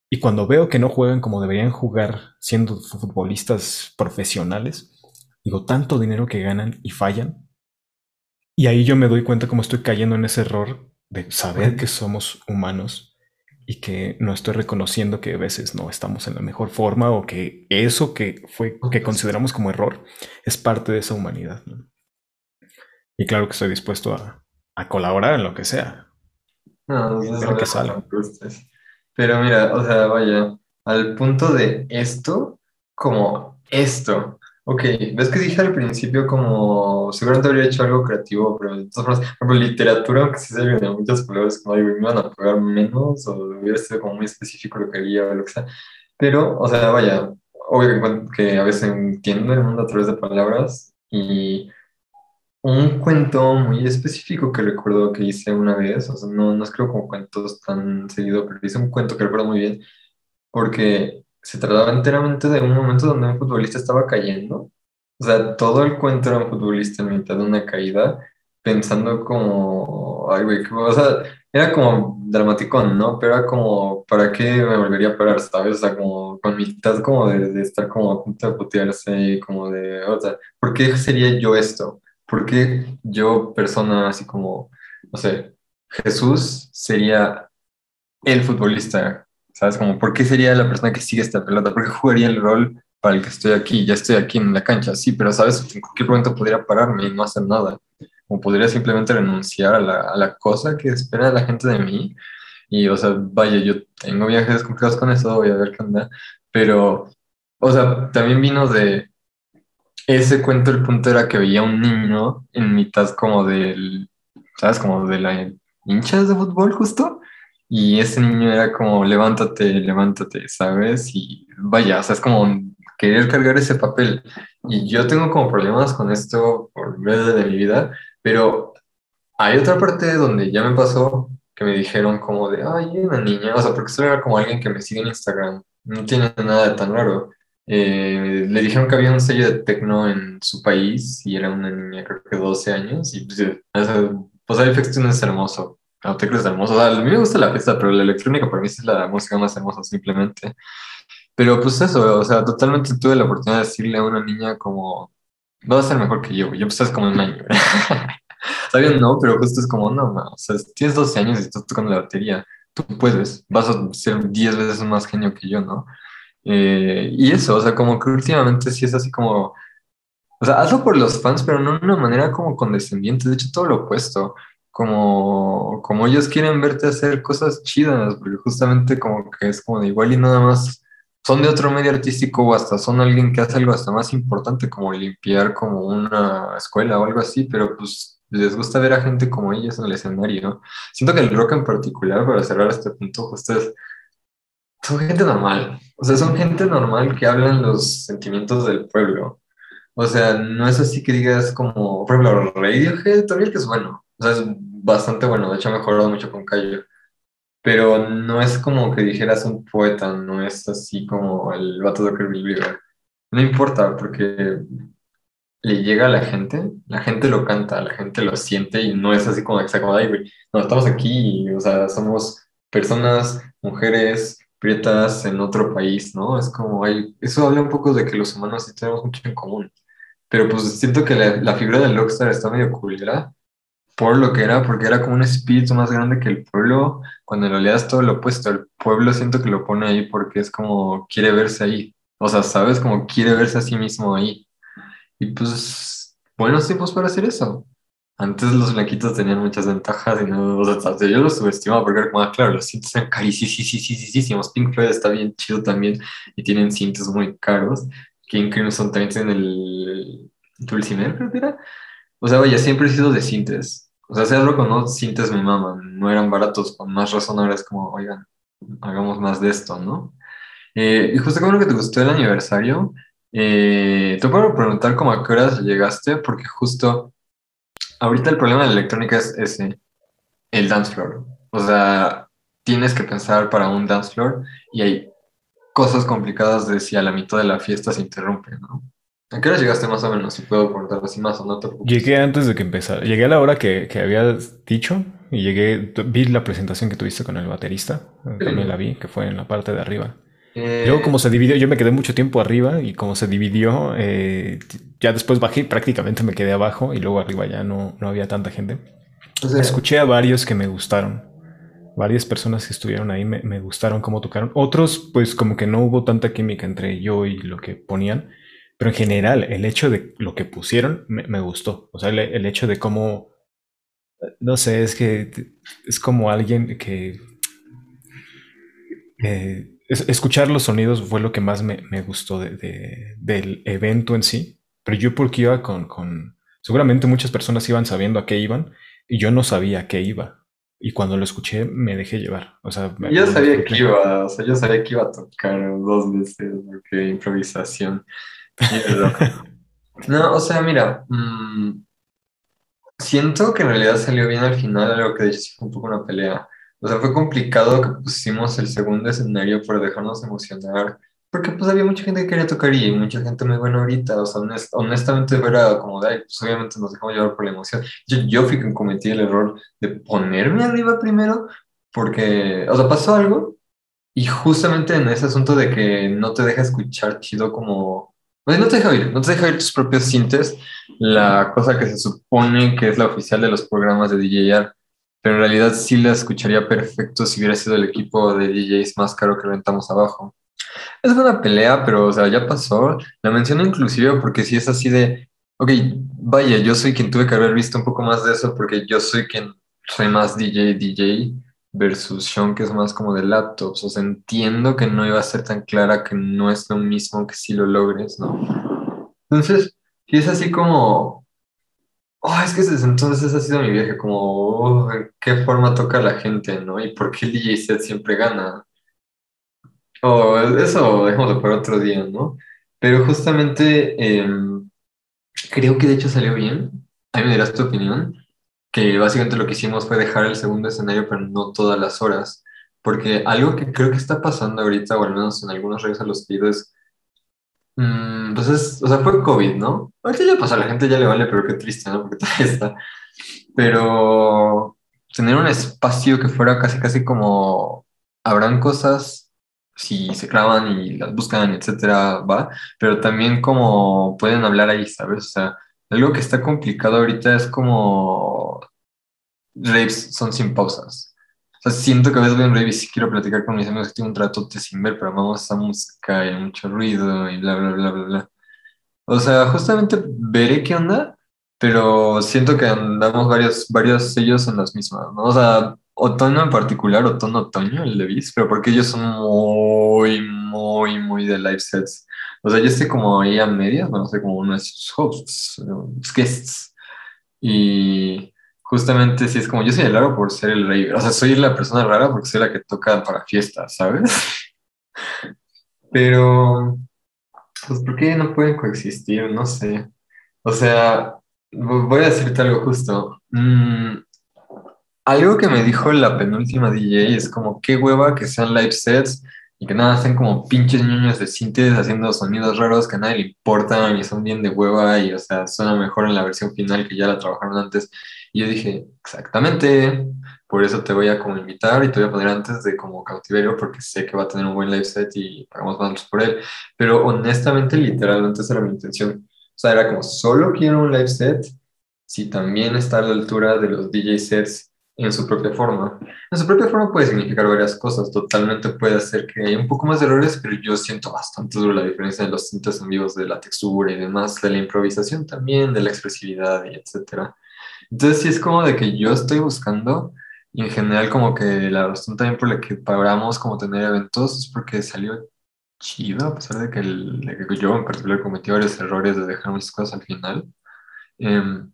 [SPEAKER 1] Y cuando veo que no juegan como deberían jugar siendo futbolistas profesionales, Digo, tanto dinero que ganan y fallan. Y ahí yo me doy cuenta cómo estoy cayendo en ese error de saber que somos humanos y que no estoy reconociendo que a veces no estamos en la mejor forma o que eso que fue que consideramos como error es parte de esa humanidad. Y claro que estoy dispuesto a, a colaborar en lo que sea.
[SPEAKER 2] No, no que Pero mira, o sea, vaya, al punto de esto, como esto, Ok, ves que dije al principio como seguramente habría hecho algo creativo, pero de todas formas, por ejemplo, literatura, aunque sí se de muchas palabras, como me iban a pagar menos o hubiera sido como muy específico lo que haría o lo que sea. Pero, o sea, vaya, obvio que, a veces entiendo el mundo a través de palabras y un cuento muy específico que recuerdo que hice una vez, o sea, no, no escribo como cuentos tan seguido, pero hice un cuento que recuerdo muy bien porque se trataba enteramente de un momento donde un futbolista estaba cayendo. O sea, todo el cuento era un futbolista en mitad de una caída, pensando como, ay, güey, o sea, era como dramático, ¿no? Pero era como, ¿para qué me volvería a parar, sabes? O sea, como con mitad como de, de estar como a punto de putearse y como de, o sea, ¿por qué sería yo esto? ¿Por qué yo, persona así como, no sé, Jesús sería el futbolista ¿Sabes? Como, ¿por qué sería la persona que sigue esta pelota? ¿Por qué jugaría el rol para el que estoy aquí? Ya estoy aquí en la cancha, sí, pero, ¿sabes? En cualquier momento podría pararme y no hacer nada. O podría simplemente renunciar a la, a la cosa que espera la gente de mí. Y, o sea, vaya, yo tengo viajes complicados con eso, voy a ver qué onda. Pero, o sea, también vino de ese cuento, el punto era que veía un niño en mitad como del, ¿sabes? Como de la hinchas de fútbol justo y ese niño era como, levántate, levántate, ¿sabes? Y vaya, o sea, es como querer cargar ese papel. Y yo tengo como problemas con esto por medio de mi vida, pero hay otra parte donde ya me pasó que me dijeron como de, ay, una niña, o sea, porque esto era como alguien que me sigue en Instagram, no tiene nada de tan raro. Eh, le dijeron que había un sello de tecno en su país y era una niña, creo que 12 años, y pues, o sea, pues es hermoso, no, te crees hermoso. O sea, a mí me gusta la fiesta, pero la electrónica para mí es la música más hermosa, simplemente. Pero pues eso, o sea, totalmente tuve la oportunidad de decirle a una niña como, vas a ser mejor que yo. Yo pues como un año. Sabía no, pero justo es como, no, no, o sea, tienes 12 años y estás tocando la batería. Tú puedes, vas a ser 10 veces más genio que yo, ¿no? Eh, y eso, o sea, como que últimamente sí es así como, o sea, hazlo por los fans, pero no de una manera como condescendiente, de hecho todo lo opuesto como, como ellos quieren verte hacer cosas chidas, porque justamente como que es como de igual y nada más son de otro medio artístico o hasta son alguien que hace algo hasta más importante como limpiar como una escuela o algo así, pero pues les gusta ver a gente como ellos en el escenario. Siento que el rock en particular, para cerrar este punto, justo es, son gente normal, o sea, son gente normal que hablan los sentimientos del pueblo. O sea, no es así que digas como, por ejemplo, Radiohead también que es bueno, o sea, es bastante bueno, de hecho ha mejorado mucho con Cayo. Pero no es como que dijeras un poeta, no es así como el vato de Kirby No importa, porque le llega a la gente, la gente lo canta, la gente lo siente y no es así como que güey, no, estamos aquí, o sea, somos personas, mujeres, prietas en otro país, ¿no? Es como, hay, eso habla un poco de que los humanos sí tenemos mucho en común pero pues siento que la, la figura del Rockstar está medio culera por lo que era, porque era como un espíritu más grande que el pueblo. Cuando lo leas todo lo opuesto, el pueblo siento que lo pone ahí porque es como quiere verse ahí. O sea, ¿sabes? Como quiere verse a sí mismo ahí. Y pues, buenos tiempos para hacer eso. Antes los blanquitos tenían muchas ventajas y no, o sea, yo los subestimaba porque era como, ah, claro, los cintos eran carísimos. Pink Floyd está bien chido también y tienen cintos muy caros. King Crimson también tienen el Dulcimer, creo que era. O sea, vaya, siempre he sido de cintes. O sea, hacerlo con no, cintes mi mamá, no eran baratos, con más razón ahora es como, oigan, hagamos más de esto, ¿no? Eh, y justo como que te gustó el aniversario, eh, te puedo preguntar cómo a qué horas llegaste, porque justo ahorita el problema de la electrónica es ese, el dance floor. O sea, tienes que pensar para un dance floor y hay cosas complicadas de si a la mitad de la fiesta se interrumpe, ¿no? ¿A qué hora llegaste más o menos? Si puedo preguntar así más o no
[SPEAKER 1] Llegué antes de que empezara. Llegué a la hora que, que habías dicho y llegué, vi la presentación que tuviste con el baterista. También la vi, que fue en la parte de arriba. Eh... Luego, como se dividió, yo me quedé mucho tiempo arriba y como se dividió, eh, ya después bajé, prácticamente me quedé abajo y luego arriba ya no, no había tanta gente. Escuché a varios que me gustaron. Varias personas que estuvieron ahí me, me gustaron cómo tocaron. Otros, pues como que no hubo tanta química entre yo y lo que ponían. Pero en general, el hecho de lo que pusieron me, gustó. O sea, el, hecho de cómo, no sé, es que es como alguien que... escuchar los sonidos fue lo que más me, gustó del evento en sí. Pero yo porque iba con, con... Seguramente muchas personas iban sabiendo a qué iban y yo no sabía a qué iba. Y cuando lo escuché me dejé llevar. O sea,
[SPEAKER 2] yo sabía que iba, o sea, yo sabía que iba a tocar dos veces, porque improvisación. No, o sea, mira, mm, siento que en realidad salió bien al final, algo que de hecho fue un poco una pelea. O sea, fue complicado que pusimos el segundo escenario por dejarnos emocionar, porque pues había mucha gente que quería tocar y mucha gente muy buena ahorita. O sea, honestamente era como de, pues obviamente nos dejamos llevar por la emoción. Yo, yo fui quien cometí el error de ponerme arriba primero, porque, o sea, pasó algo y justamente en ese asunto de que no te deja escuchar chido como pues no te deja oír, no te deja oír tus propios sintes, la cosa que se supone que es la oficial de los programas de DJR, pero en realidad sí la escucharía perfecto si hubiera sido el equipo de DJs más caro que rentamos abajo. Es una pelea, pero o sea, ya pasó. La menciono inclusive porque si es así de, ok, vaya, yo soy quien tuve que haber visto un poco más de eso porque yo soy quien soy más DJ, DJ versus Sean, que es más como de laptops. O sea, entiendo que no iba a ser tan clara que no es lo mismo que si lo logres, ¿no? Entonces, si es así como, oh, es que desde entonces ha sido mi viaje, como, oh, qué forma toca la gente, ¿no? Y por qué el DJ set siempre gana. O eso dejémoslo para otro día, ¿no? Pero justamente em, creo que de hecho salió bien. Ahí me dirás tu opinión que básicamente lo que hicimos fue dejar el segundo escenario, pero no todas las horas, porque algo que creo que está pasando ahorita, o al menos en algunos rayos a los que es, mmm, pues es, o sea, fue COVID, ¿no? Ahorita ya pasó, a la gente ya le vale, pero qué triste, ¿no? Porque todavía está. Pero tener un espacio que fuera casi, casi como, habrán cosas si se clavan y las buscan, etcétera, va, pero también como pueden hablar ahí, ¿sabes? O sea, algo que está complicado ahorita es como raves son sin pausas. O sea, siento que a veces a un rave y sí quiero platicar con mis amigos que tengo un tratote sin ver, pero vamos a música y mucho ruido y bla, bla, bla, bla, bla. O sea, justamente veré qué onda, pero siento que andamos varios, varios sellos en las mismas, ¿no? O sea, otoño en particular, otoño-otoño, el de Bis, pero porque ellos son muy, muy, muy de live sets. O sea, yo estoy como ahí a medias, no sé, como uno de sus hosts, guests. Y justamente sí es como, yo soy el raro por ser el rey. O sea, soy la persona rara porque soy la que toca para fiestas, ¿sabes? Pero, pues, ¿por qué no pueden coexistir? No sé. O sea, voy a decirte algo justo. Mm, algo que me dijo la penúltima DJ es como, qué hueva que sean live sets y que nada, hacen como pinches niños de síntesis haciendo sonidos raros que a nadie le importan y son bien de hueva y, o sea, suena mejor en la versión final que ya la trabajaron antes. Y yo dije, exactamente, por eso te voy a como invitar y te voy a poner antes de como cautiverio porque sé que va a tener un buen live set y pagamos más por él. Pero honestamente, literalmente esa era mi intención. O sea, era como, solo quiero un live set si también está a la altura de los DJ sets en su propia forma. En su propia forma puede significar varias cosas. Totalmente puede hacer que haya un poco más de errores, pero yo siento bastante duro la diferencia de los tintes en vivos, de la textura y demás, de la improvisación también, de la expresividad y etcétera. Entonces sí es como de que yo estoy buscando y en general como que la razón también por la que paramos como tener eventos es porque salió chido, a pesar de que, el, que yo en particular cometí varios errores de dejar muchas cosas al final. Em,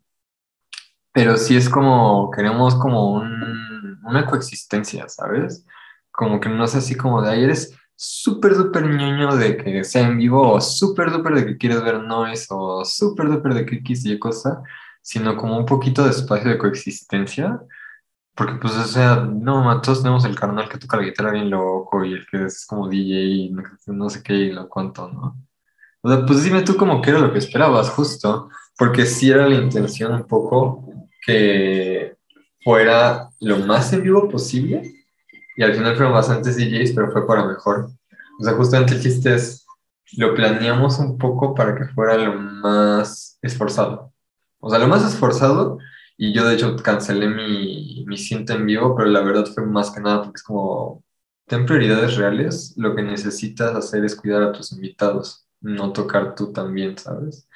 [SPEAKER 2] pero sí es como, queremos como un, una coexistencia, ¿sabes? Como que no es así como de ahí eres súper, súper ñoño de que sea en vivo o súper, súper de que quieres ver noise o súper, súper de que X y cosa, sino como un poquito de espacio de coexistencia. Porque pues, o sea, no, todos tenemos el carnal que toca la guitarra bien loco y el que es como DJ y no, sé qué y lo cuánto, ¿no? O sea, pues dime tú como que era lo que esperabas, justo, porque sí era la intención un poco que fuera lo más en vivo posible y al final fueron bastantes DJs, pero fue para mejor. O sea, justamente el chiste es, lo planeamos un poco para que fuera lo más esforzado. O sea, lo más esforzado y yo de hecho cancelé mi, mi cinta en vivo, pero la verdad fue más que nada porque es como, ten prioridades reales, lo que necesitas hacer es cuidar a tus invitados, no tocar tú también, ¿sabes?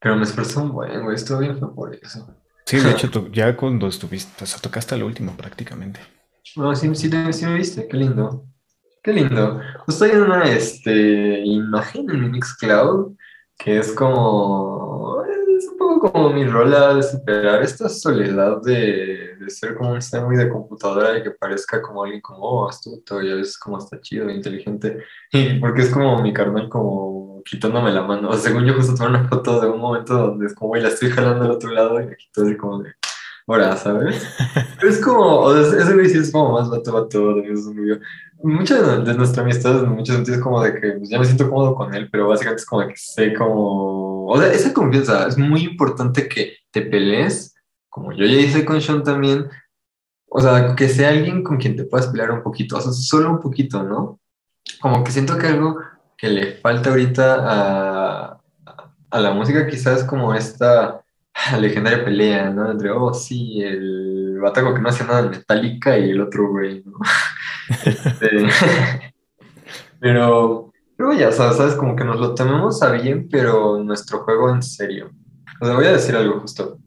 [SPEAKER 2] Pero me esforzó un buen, güey, estuvo bien fue por eso.
[SPEAKER 1] Sí, de hecho, ya cuando estuviste, o sea, tocaste lo último prácticamente.
[SPEAKER 2] No, sí, sí, sí, me viste, qué lindo. Qué lindo. Estoy en una este, imagen en Mixcloud que es como. Es un poco como mi rola de superar esta soledad de, de ser como un ser muy de computadora y que parezca como alguien como oh, astuto y a veces como está chido, inteligente. Porque es como mi carnal como quitándome la mano. O sea, según yo justo tomé una foto de un momento donde es como, güey, la estoy jalando al otro lado y me quito así como de, ahora, ¿sabes? es como, o sea, ese güey sí es como más vato, vato, de es un Mucha de, nuestra amistad, en muchos sentidos, como de que pues, ya me siento cómodo con él, pero básicamente es como de que sé como, o sea, esa confianza, es muy importante que te pelees, como yo ya hice con Sean también, o sea, que sea alguien con quien te puedas pelear un poquito, o sea, solo un poquito, ¿no? Como que siento que algo que le falta ahorita a, a la música quizás como esta legendaria pelea, ¿no? Entre, oh, sí, el bataco que no hace nada de Metallica y el otro güey, ¿no? Este, pero, pero ya, sabes, como que nos lo tomemos a bien, pero nuestro juego en serio. O voy a decir algo justo.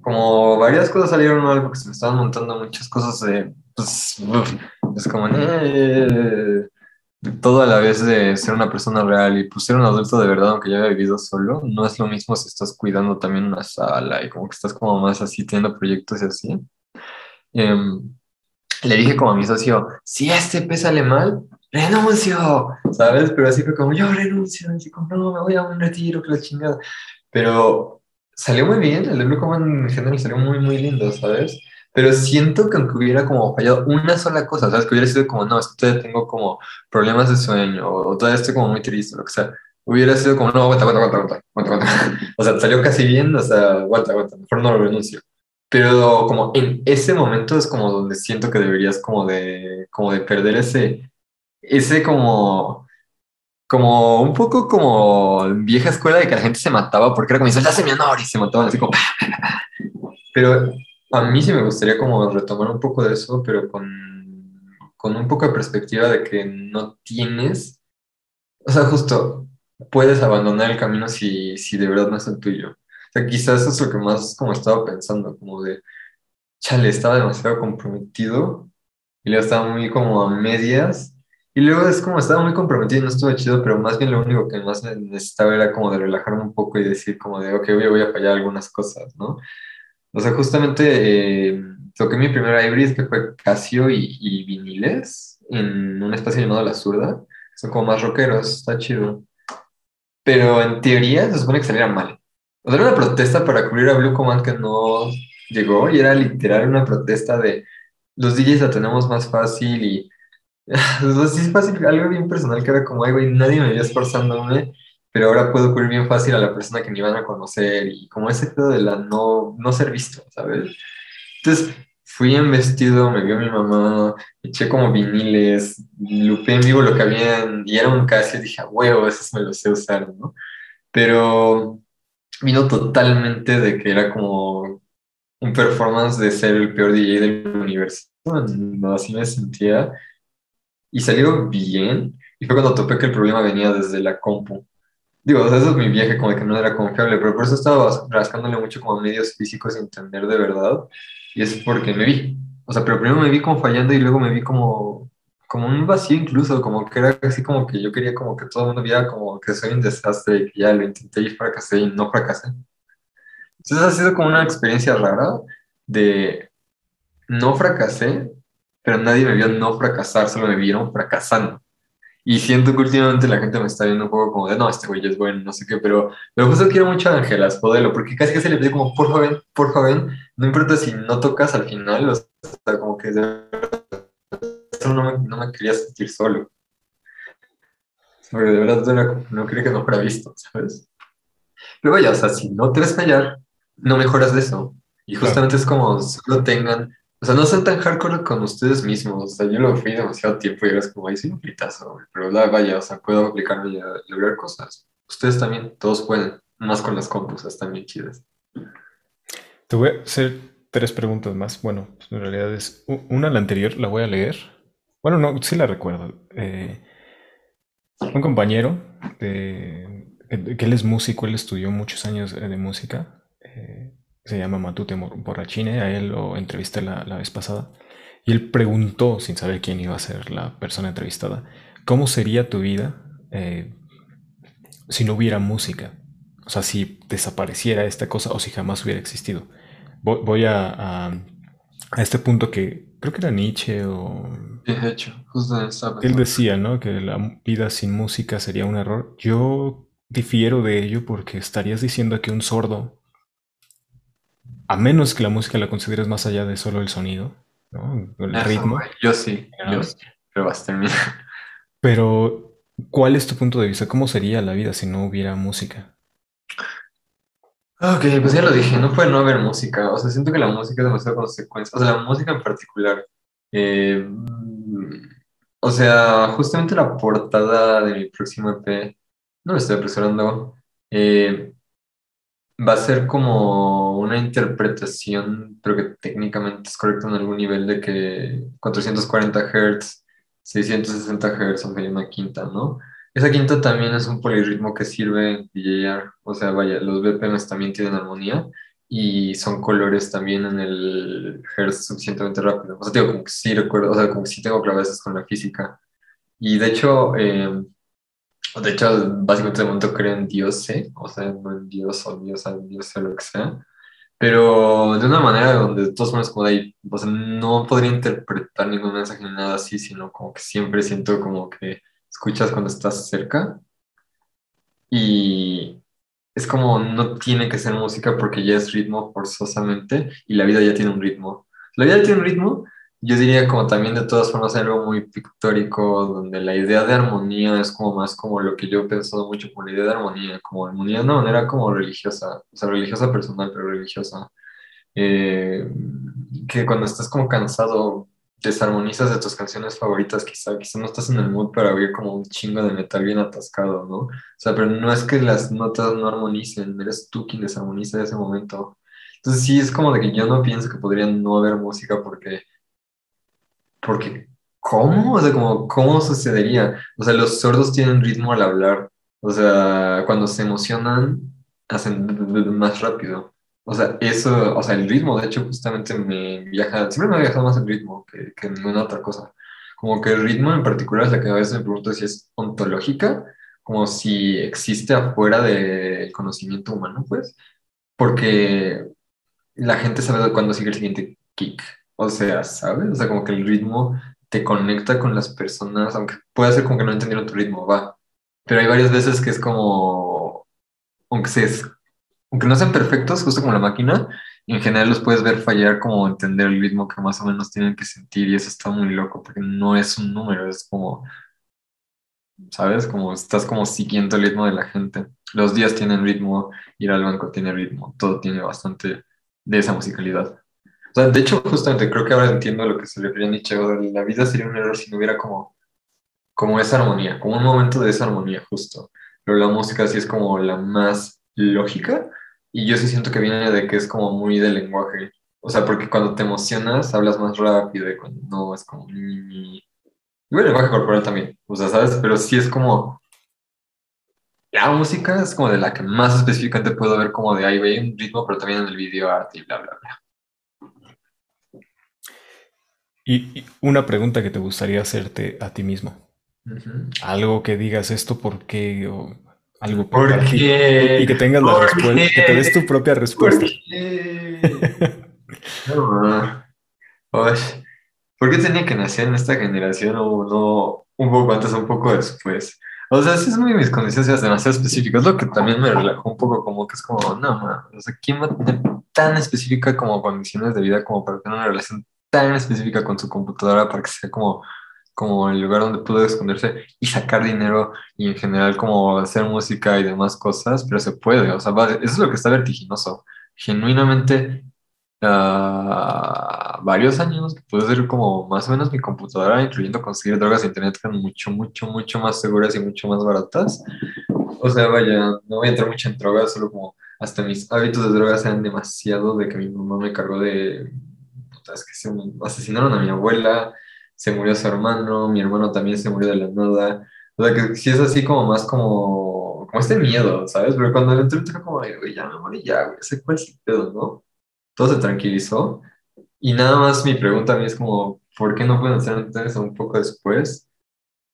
[SPEAKER 2] Como varias cosas salieron mal porque se me estaban montando muchas cosas de, pues, es como, eh, todo a la vez de ser una persona real y pues ser un adulto de verdad, aunque ya haya vivido solo, no es lo mismo si estás cuidando también una sala y como que estás como más así teniendo proyectos y así. Em, le dije como a mi socio, si este EP sale mal, renuncio, ¿sabes? Pero así fue como, yo renuncio, así como, no, me voy a un retiro, que la chingada. Pero salió muy bien, el EP como en general salió muy, muy lindo, ¿sabes? Pero siento que aunque hubiera como fallado una sola cosa, ¿sabes? Que hubiera sido como, no, es que todavía tengo como problemas de sueño, o todavía estoy como muy triste, lo que sea, hubiera sido como, no, aguanta, aguanta, aguanta, aguanta, aguanta, O sea, salió casi bien, o sea, aguanta, aguanta, mejor no lo renuncio. Pero como en ese momento es como donde siento que deberías como de, como de perder ese, ese como, como un poco como vieja escuela de que la gente se mataba porque era como, se mi honor y se mataban así como, pero a mí sí me gustaría como retomar un poco de eso, pero con, con un poco de perspectiva de que no tienes, o sea, justo puedes abandonar el camino si, si de verdad no es el tuyo. O sea, quizás eso es lo que más como estaba pensando, como de, chale, estaba demasiado comprometido y luego estaba muy como a medias. Y luego es como estaba muy comprometido y no estuvo chido, pero más bien lo único que más necesitaba era como de relajarme un poco y decir como de, ok, voy, voy a fallar algunas cosas, ¿no? O sea, justamente eh, toqué mi primera hybrid que fue Casio y, viniles en un espacio llamado La Zurda. Son como más rockeros, está chido. Pero en teoría se supone que saliera mal. O sea, era una protesta para cubrir a Blue Command que no llegó y era literal una protesta de los DJs la tenemos más fácil y sí es fácil, algo bien personal que era como, ay, güey, nadie me vio esforzándome pero ahora puedo cubrir bien fácil a la persona que me iban a conocer y como ese pedo de la no, no ser visto, ¿sabes? Entonces fui en vestido, me vio mi mamá, eché como viniles, lupé en vivo lo que habían y era un Casio y dije, huevo, esos me los sé usar, ¿no? pero vino totalmente de que era como un performance de ser el peor DJ del universo. No, así me sentía. Y salió bien. Y fue cuando topé que el problema venía desde la compu. Digo, eso es mi viaje, como que no era confiable, pero por eso estaba rascándole mucho como medios físicos sin entender de verdad. Y es porque me vi. O sea, pero primero me vi como fallando y luego me vi como, como un vacío incluso, como que era así como que yo quería como que todo el mundo viera como que soy un desastre y que ya lo intenté y fracasé y no fracasé. Entonces ha sido como una experiencia rara de no fracasé, pero nadie me vio no fracasar, solo me vieron fracasando. Y siento que últimamente la gente me está viendo un poco como de, no, este güey es bueno, no sé qué, pero, pero justo quiero mucho a Ángela Spodelo, porque casi que se le pide como, por joven, por joven, no importa si no tocas al final, o sea, como que de no me, no me quería sentir solo. Porque de verdad no quería que no fuera visto, ¿sabes? Pero vaya, o sea, si no te ves fallar, no mejoras de eso. Y justamente es como solo tengan, o sea, no sean tan hardcore con ustedes mismos. O sea, yo lo fui demasiado tiempo y eres como, ahí sí, un plitazo, pero la, vaya, o sea, puedo aplicarme y lograr cosas. Ustedes también, todos pueden, más con las compus, están bien chidas.
[SPEAKER 1] Te voy a hacer tres preguntas más. Bueno, en realidad es una, la anterior, la voy a leer. Bueno, no, sí la recuerdo. Eh, un compañero que él es músico, él estudió muchos años de música. Eh, se llama Matute Borrachine, a él lo entrevisté la, vez pasada, y él preguntó, sin saber quién iba a ser la persona entrevistada, ¿cómo sería tu vida eh, si no hubiera música? O sea, si desapareciera esta cosa o si jamás hubiera existido. Voy, a, a, este punto que creo que era Nietzsche o...
[SPEAKER 2] De hecho, justo
[SPEAKER 1] Él decía, ¿no? Que la vida sin música sería un error. Yo difiero de ello porque estarías diciendo que un sordo a menos que la música la consideres más allá de solo el sonido, ¿no? El ritmo.
[SPEAKER 2] Yo sí, yo sí, pero vas a terminar.
[SPEAKER 1] Pero, ¿cuál es tu punto de vista? ¿Cómo sería la vida si no hubiera música?
[SPEAKER 2] Ok, pues ya lo dije, no puede no haber música. O sea, siento que la música es demasiado consecuencia. O sea, la música en particular. Eh, o sea, justamente la portada de mi próximo EP, no lo estoy apresurando, eh, va a ser como una interpretación, pero que técnicamente es correcta en algún nivel de que 440 Hz, 660 Hz, aunque hay una quinta, ¿no? Esa quinta también es un polirritmo que sirve en DJR, o sea, vaya, los BPMs también tienen armonía y son colores también en el Hertz suficientemente rápido. O sea, digo, como que sí recuerdo, o sea, como que sí tengo claves con la física. Y de hecho, eh, de hecho, básicamente de momento creo en Dios, ¿sí? O sea, no en Dios o Dios, en Dios o lo que sea. Pero de una manera donde de todas maneras como de ahí, o sea, no podría interpretar ningún mensaje ni nada así, sino como que siempre siento como que escuchas cuando estás cerca. Y es como no tiene que ser música porque ya es ritmo forzosamente y la vida ya tiene un ritmo. La vida tiene un ritmo, yo diría como también de todas formas algo muy pictórico, donde la idea de armonía es como más como lo que yo he pensado mucho como la idea de armonía, como armonía de una manera como religiosa, o sea, religiosa personal, pero religiosa. Eh, que cuando estás como cansado, desarmonizas de tus canciones favoritas, quizá, quizá no estás en el mood para oír como un chingo de metal bien atascado, ¿no? O sea, pero no es que las notas no armonicen, eres tú quien desarmoniza ese momento. Entonces sí, es como de que yo no pienso que podría no haber música porque porque, ¿cómo? O sea, como, ¿cómo sucedería? O sea, los sordos tienen ritmo al hablar. O sea, cuando se emocionan, hacen más rápido. O sea, eso, o sea, el ritmo, de hecho, justamente me viaja, siempre me ha viajado más el ritmo que, que ninguna otra cosa. Como que el ritmo en particular es la que a veces me pregunto si es ontológica, como si existe afuera del conocimiento humano, pues, porque la gente sabe cuándo sigue el siguiente kick. O sea, ¿sabes? O sea, como que el ritmo te conecta con las personas, aunque puede ser como que no entendieron tu ritmo, va. Pero hay varias veces que es como, aunque, se, aunque no sean perfectos, justo como la máquina, en general los puedes ver fallar como entender el ritmo que más o menos tienen que sentir y eso está muy loco porque no es un número, es como, ¿sabes? Como estás como siguiendo el ritmo de la gente. Los días tienen ritmo, ir al banco tiene ritmo, todo tiene bastante de esa musicalidad. O sea, de hecho, justamente creo que ahora entiendo a lo que se refería Nietzsche. La vida sería un error si no hubiera como, como esa armonía, como un momento de esa armonía, justo. pero la música sí es como la más lógica y yo sí siento que viene de que es como muy del lenguaje. O sea, porque cuando te emocionas hablas más rápido y cuando no es como... Y el lenguaje corporal también, o sea, ¿sabes? Pero sí es como... La música es como de la que más específicamente puedo ver como de ahí ve un ritmo, pero también en el video arte y bla, bla, bla.
[SPEAKER 1] Y, una pregunta que te gustaría hacerte a ti mismo. Algo que digas esto porque... O algo
[SPEAKER 2] ¿Por qué?
[SPEAKER 1] Y, que tengas la respuesta, que te des tu propia respuesta.
[SPEAKER 2] ¿Por qué? ¿Por qué tenía que nacer en esta generación o no un poco antes o un poco después? O sea, sí es muy mis condiciones demasiado específicas, lo que también me relajó un poco, como que es como, no, ma, o sea, ¿quién va a tener tan específica como condiciones de vida como para tener una relación tan específica con su computadora para que sea como como el lugar donde pudo esconderse y sacar dinero y en general como hacer música y demás cosas, pero se puede, o sea, eso es lo que está vertiginoso. Genuinamente, uh, varios años, puede ser como más o menos mi computadora, incluyendo conseguir drogas de internet que mucho, mucho, mucho más seguras y mucho más baratas. O sea, vaya, no voy a entrar mucho en drogas, solo como hasta mis hábitos de drogas sean demasiado de que mi mamá me cargó de... Es que se asesinaron a mi abuela, se murió su hermano, mi hermano también se murió de la nada. O sea, que si es así como más como, como este miedo, ¿sabes? Pero cuando entré, entré como, güey, ya me morí, ya, güey, sé cuál es el pedo, ¿no? Todo se tranquilizó. Y nada más mi pregunta a mí es como, ¿por qué no pueden hacer entonces un poco después?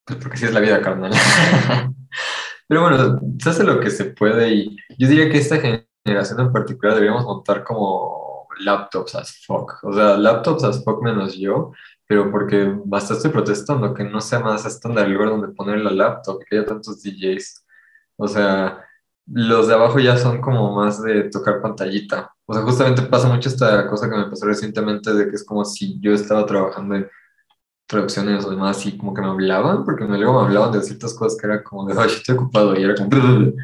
[SPEAKER 2] Pues porque sí es la vida carnal. Pero bueno, se hace lo que se puede y yo diría que esta generación en particular deberíamos montar como laptops as fuck. O sea, laptops as fuck menos yo, pero porque basta estoy protestando que no sea más estándar el lugar donde poner la laptop, que haya tantos DJs. O sea, los de abajo ya son como más de tocar pantallita. O sea, justamente pasa mucho esta cosa que me pasó recientemente de que es como si yo estaba trabajando en traducciones o demás y como que me hablaban, porque luego me hablaban de ciertas cosas que era como de, ay, estoy ocupado y era como...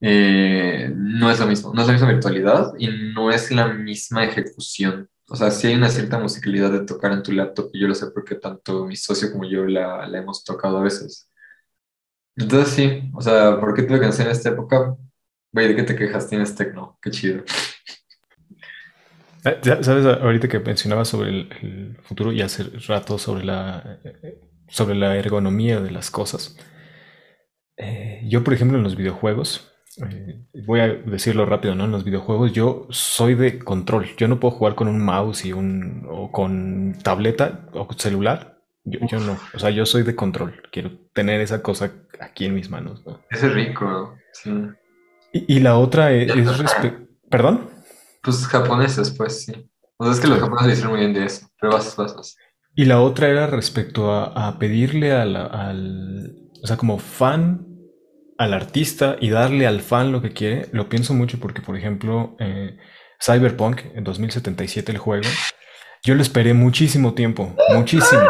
[SPEAKER 2] Eh, no es lo mismo, no es la misma virtualidad y no es la misma ejecución. O sea, sí hay una cierta musicalidad de tocar en tu laptop y yo lo sé porque tanto mi socio como yo la, la hemos tocado a veces. Entonces sí, o sea, ¿por qué tuve que en esta época? Güey, ¿de qué te quejas? Tienes tecno, qué chido.
[SPEAKER 1] Eh, Sabes, ahorita que mencionabas sobre el, futuro y hace rato sobre la, sobre la ergonomía de las cosas. Eh, yo, por ejemplo, en los videojuegos, eh, voy a decirlo rápido, ¿no? En los videojuegos yo soy de control. Yo no puedo jugar con un mouse y un o con tableta o celular. Yo, no. O sea, yo soy de control. Quiero tener esa cosa aquí en mis manos. ¿no?
[SPEAKER 2] es rico, sí.
[SPEAKER 1] Y, la otra es, ¿Perdón?
[SPEAKER 2] Pues japoneses, pues sí. O sea, es que los japoneses dicen muy bien de eso, pero vas, vas, vas.
[SPEAKER 1] Y la otra era respecto a, pedirle al, o sea, como fan al artista y darle al fan lo que quiere, lo pienso mucho porque, por ejemplo, eh, Cyberpunk en 2077, el juego, yo lo esperé muchísimo tiempo, muchísimo.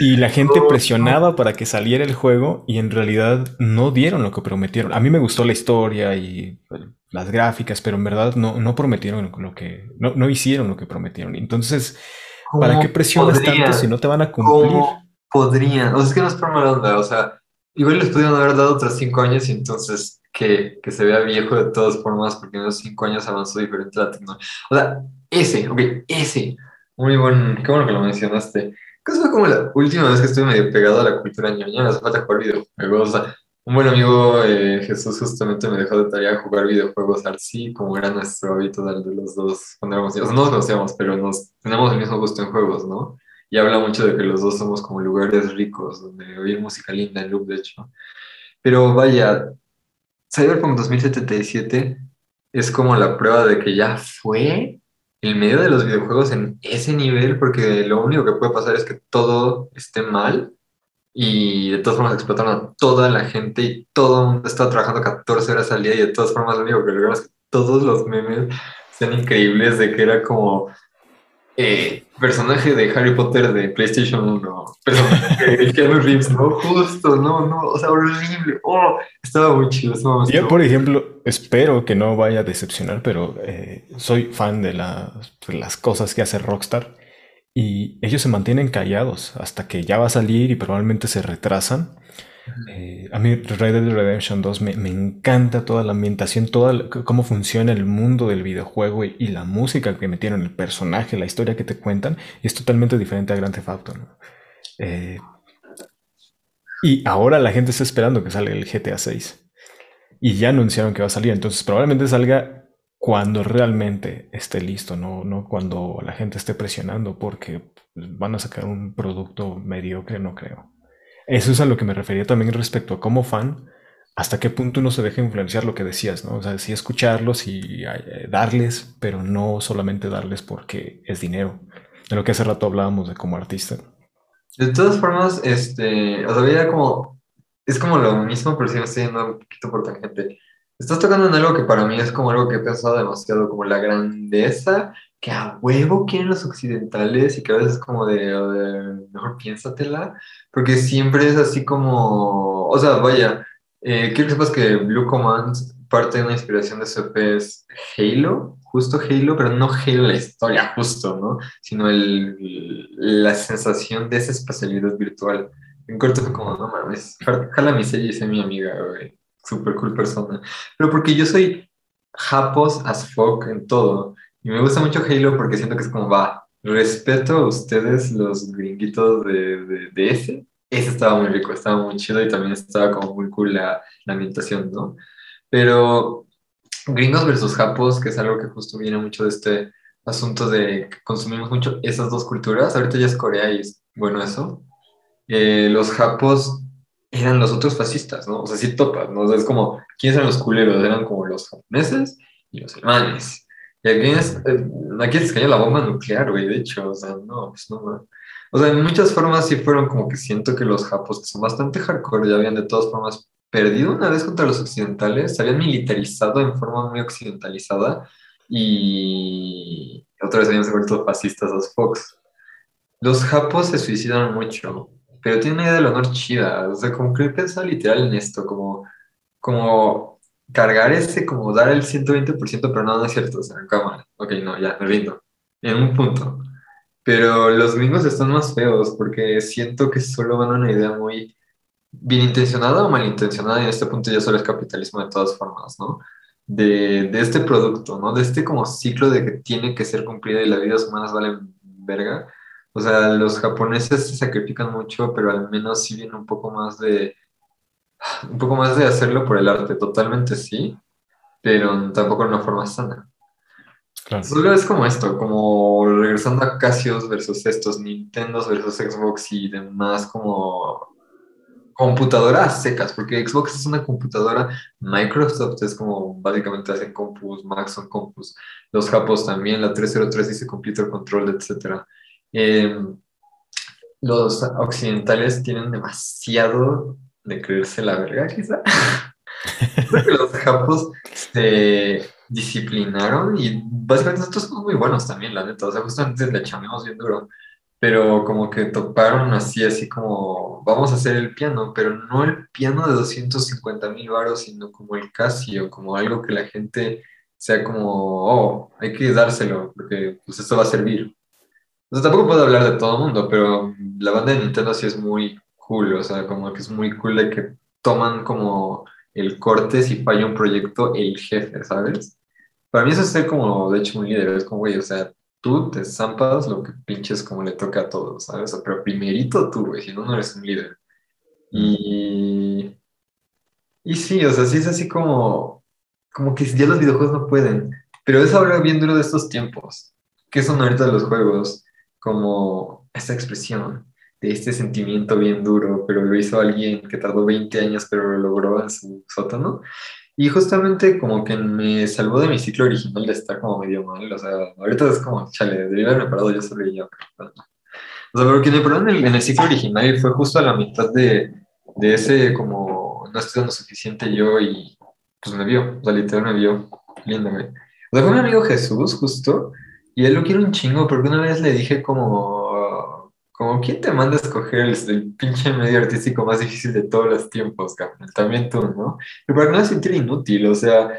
[SPEAKER 1] Y, la gente presionaba para que saliera el juego y en realidad no dieron lo que prometieron. A mí me gustó la historia y pues, las gráficas, pero en verdad no, no prometieron lo que, no, no hicieron lo que prometieron. Entonces, ¿para qué presionas tanto si no te van a cumplir?
[SPEAKER 2] Podrían, o sea, es que no es por mala onda, o sea, Igual les pudieron haber dado otros cinco años y entonces que, que, se vea viejo de todas formas, porque en esos cinco años avanzó diferente la tecnología. O sea, ese, ok, ese. Muy buen, qué bueno que lo mencionaste. Que fue como la última vez que estuve medio pegado a la cultura ñoña, me hace falta jugar videojuegos. O sea, un buen amigo, eh, Jesús, justamente me dejó de tarea jugar videojuegos así, como era nuestro hábito de los dos cuando éramos niños. No nos conocíamos, pero nos tenemos el mismo gusto en juegos, ¿no? Y habla mucho de que los dos somos como lugares ricos donde oír música linda en loop, de hecho. Pero vaya, Cyberpunk 2077 es como la prueba de que ya fue el medio de los videojuegos en ese nivel, porque lo único que puede pasar es que todo esté mal y de todas formas explotaron a toda la gente y todo el mundo está trabajando 14 horas al día y de todas formas lo único que logramos es que todos los memes sean increíbles de que era como eh, personaje de Harry Potter de PlayStation 1, personaje de Keanu Reeves, ¿no? Justo, no, no, o sea, horrible. Oh, estaba muy chido.
[SPEAKER 1] Yo, por ejemplo, espero que no vaya a decepcionar, pero eh, soy fan de, las cosas que hace Rockstar y ellos se mantienen callados hasta que ya va a salir y probablemente se retrasan. Eh, a mí Red Dead Redemption 2 me, encanta toda la ambientación, toda cómo funciona el mundo del videojuego y, la música que metieron, el personaje, la historia que te cuentan, es totalmente diferente a Grand Theft Auto. Eh, y ahora la gente está esperando que salga el GTA 6. Y ya anunciaron que va a salir, entonces probablemente salga cuando realmente esté listo, no, no cuando la gente esté presionando, porque van a sacar un producto mediocre, no creo. Eso es a lo que me refería también respecto a como fan, hasta qué punto uno se deja influenciar lo que decías, ¿no? O sea, sí escucharlos y eh, darles, pero no solamente darles porque es dinero. De lo que hace rato hablábamos de como artista.
[SPEAKER 2] De todas formas, este, o sea, ya como, es como lo mismo, pero sí me estoy yendo un poquito por tangente. Estás tocando en algo que para mí es como algo que he pensado demasiado, como la grandeza que a huevo quieren los occidentales y que a veces es como de, mejor piénsatela, porque siempre es así como, o sea, vaya, eh, quiero que sepas que Blue Command parte de una inspiración de su es Halo, justo Halo, pero no Halo la historia, justo, ¿no? Sino el, la sensación de esa espacialidad virtual. En corto fue como, no mames, jala mi sello y sé mi amiga, güey súper cool persona. Pero porque yo soy japos as fuck en todo. Y me gusta mucho Halo porque siento que es como, va, respeto a ustedes los gringuitos de, de, ese. Ese estaba muy rico, estaba muy chido y también estaba como muy cool la, la ambientación, ¿no? Pero gringos versus japos, que es algo que justo viene mucho de este asunto de que consumimos mucho esas dos culturas. Ahorita ya es Corea y es bueno eso. Eh, los japos eran los otros fascistas, ¿no? O sea, sí topas, ¿no? O sea, es como, ¿quiénes eran los culeros? Eran como los japoneses y los alemanes. Y aquí, es, aquí se cayó la bomba nuclear, güey, de hecho, o sea, no, pues no, O sea, en muchas formas sí fueron como que siento que los japos, que son bastante hardcore, ya habían de todas formas perdido una vez contra los occidentales, se habían militarizado en forma muy occidentalizada y otra vez habían vuelto fascistas los Fox. Los japos se suicidaron mucho pero tiene una idea del honor chida, o sea, como que piensa literal en esto, como, como cargar ese, como dar el 120%, pero no, no es cierto, o sea, cámara, ok, no, ya, me rindo, en un punto. Pero los gringos están más feos porque siento que solo van a una idea muy bien intencionada o malintencionada y en este punto ya solo es capitalismo de todas formas, ¿no? De, de este producto, ¿no? De este como ciclo de que tiene que ser cumplido y las vidas humanas valen verga o sea, los japoneses se sacrifican mucho, pero al menos sí viene un poco más de, un poco más de hacerlo por el arte, totalmente sí, pero tampoco de una forma sana. Solo es como esto, como regresando a Casios versus estos, Nintendo versus Xbox y demás, como computadoras secas, porque Xbox es una computadora, Microsoft es como básicamente hacen compus, Mac son compus, los japos también, la 303 dice computer control, etcétera. Eh, los occidentales tienen demasiado de creerse la verga, quizá. los japos se disciplinaron y básicamente nosotros somos muy buenos también, la neta. O sea, justamente le echamos bien duro, pero como que toparon así, así como, vamos a hacer el piano, pero no el piano de 250 mil baros, sino como el Casio, como algo que la gente sea como, oh, hay que dárselo, porque pues esto va a servir. O sea, tampoco puedo hablar de todo el mundo, pero la banda de Nintendo sí es muy cool, o sea, como que es muy cool de que toman como el corte si falla un proyecto el jefe, ¿sabes? Para mí eso es ser como, de hecho, un líder, es como, güey, o sea, tú te zampas lo que pinches como le toca a todos, ¿sabes? Pero primerito tú, güey, si no, no eres un líder. Y... Y sí, o sea, sí es así como, como que ya los videojuegos no pueden, pero eso habla bien duro de estos tiempos. ¿Qué son ahorita los juegos? como esta expresión de este sentimiento bien duro, pero lo hizo alguien que tardó 20 años, pero lo logró en su sótano. Y justamente como que me salvó de mi ciclo original de estar como medio mal, o sea, ahorita es como, chale, debería haberme parado yo solo y. O sea, pero que me paró en el, en el ciclo original fue justo a la mitad de, de ese como, no estoy dando suficiente yo y pues me vio, o sea, literal me vio, güey. O sea, fue mi amigo Jesús justo, y él lo quiere un chingo, porque una vez le dije como, como ¿quién te manda a escoger el, pinche medio artístico más difícil de todos los tiempos, cabrón? También tú, ¿no? Pero para no sentir inútil, o sea,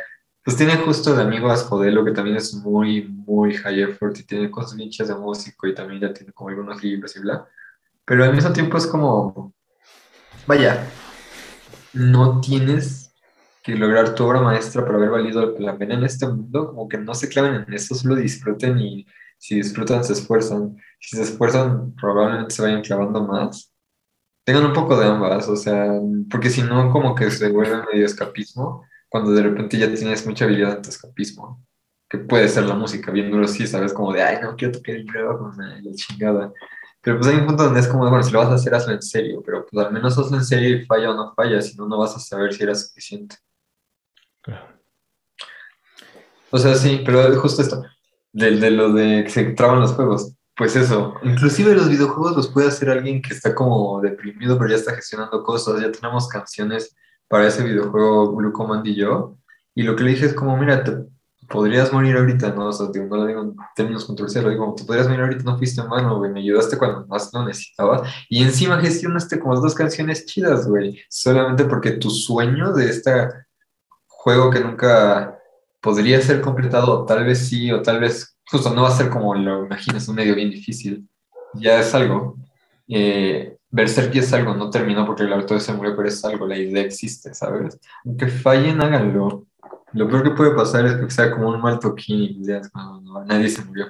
[SPEAKER 2] pues tiene justo de amigo a Jodelo, que también es muy, muy high effort y tiene cosas bien de músico y también ya tiene como algunos libros y bla. Pero al mismo tiempo es como, vaya, no tienes que lograr tu obra maestra para haber valido la pena en este mundo, como que no se claven en eso, solo disfruten y si disfrutan se esfuerzan. Si se esfuerzan, probablemente se vayan clavando más. Tengan un poco de ambas, o sea, porque si no, como que se vuelve medio escapismo, cuando de repente ya tienes mucha habilidad en tu escapismo, que puede ser la música, viéndolo así, sabes, como de, ay, no quiero tocar el con la chingada. Pero pues hay un punto donde es como, bueno, si lo vas a hacer, hazlo en serio, pero pues al menos hazlo en serio y falla o no falla, si no, no vas a saber si era suficiente. O sea, sí, pero justo esto, de, lo de que se traban los juegos. Pues eso, inclusive los videojuegos los puede hacer alguien que está como deprimido, pero ya está gestionando cosas, ya tenemos canciones para ese videojuego Blue Command y yo, y lo que le dije es como, mira, te podrías morir ahorita, ¿no? O sea, no lo digo en términos controversiales, lo digo, te podrías morir ahorita, no fuiste en mano, güey, me ayudaste cuando más lo necesitaba, y encima gestionaste como dos canciones chidas, güey, solamente porque tu sueño de este juego que nunca podría ser completado, tal vez sí, o tal vez justo no va a ser como lo imaginas, un medio bien difícil. Ya es algo. Eh, Berserk es algo, no terminó porque el autor se murió, pero es algo, la idea existe, ¿sabes? Aunque fallen, háganlo. Lo peor que puede pasar es que sea como un mal toquín y nadie se murió.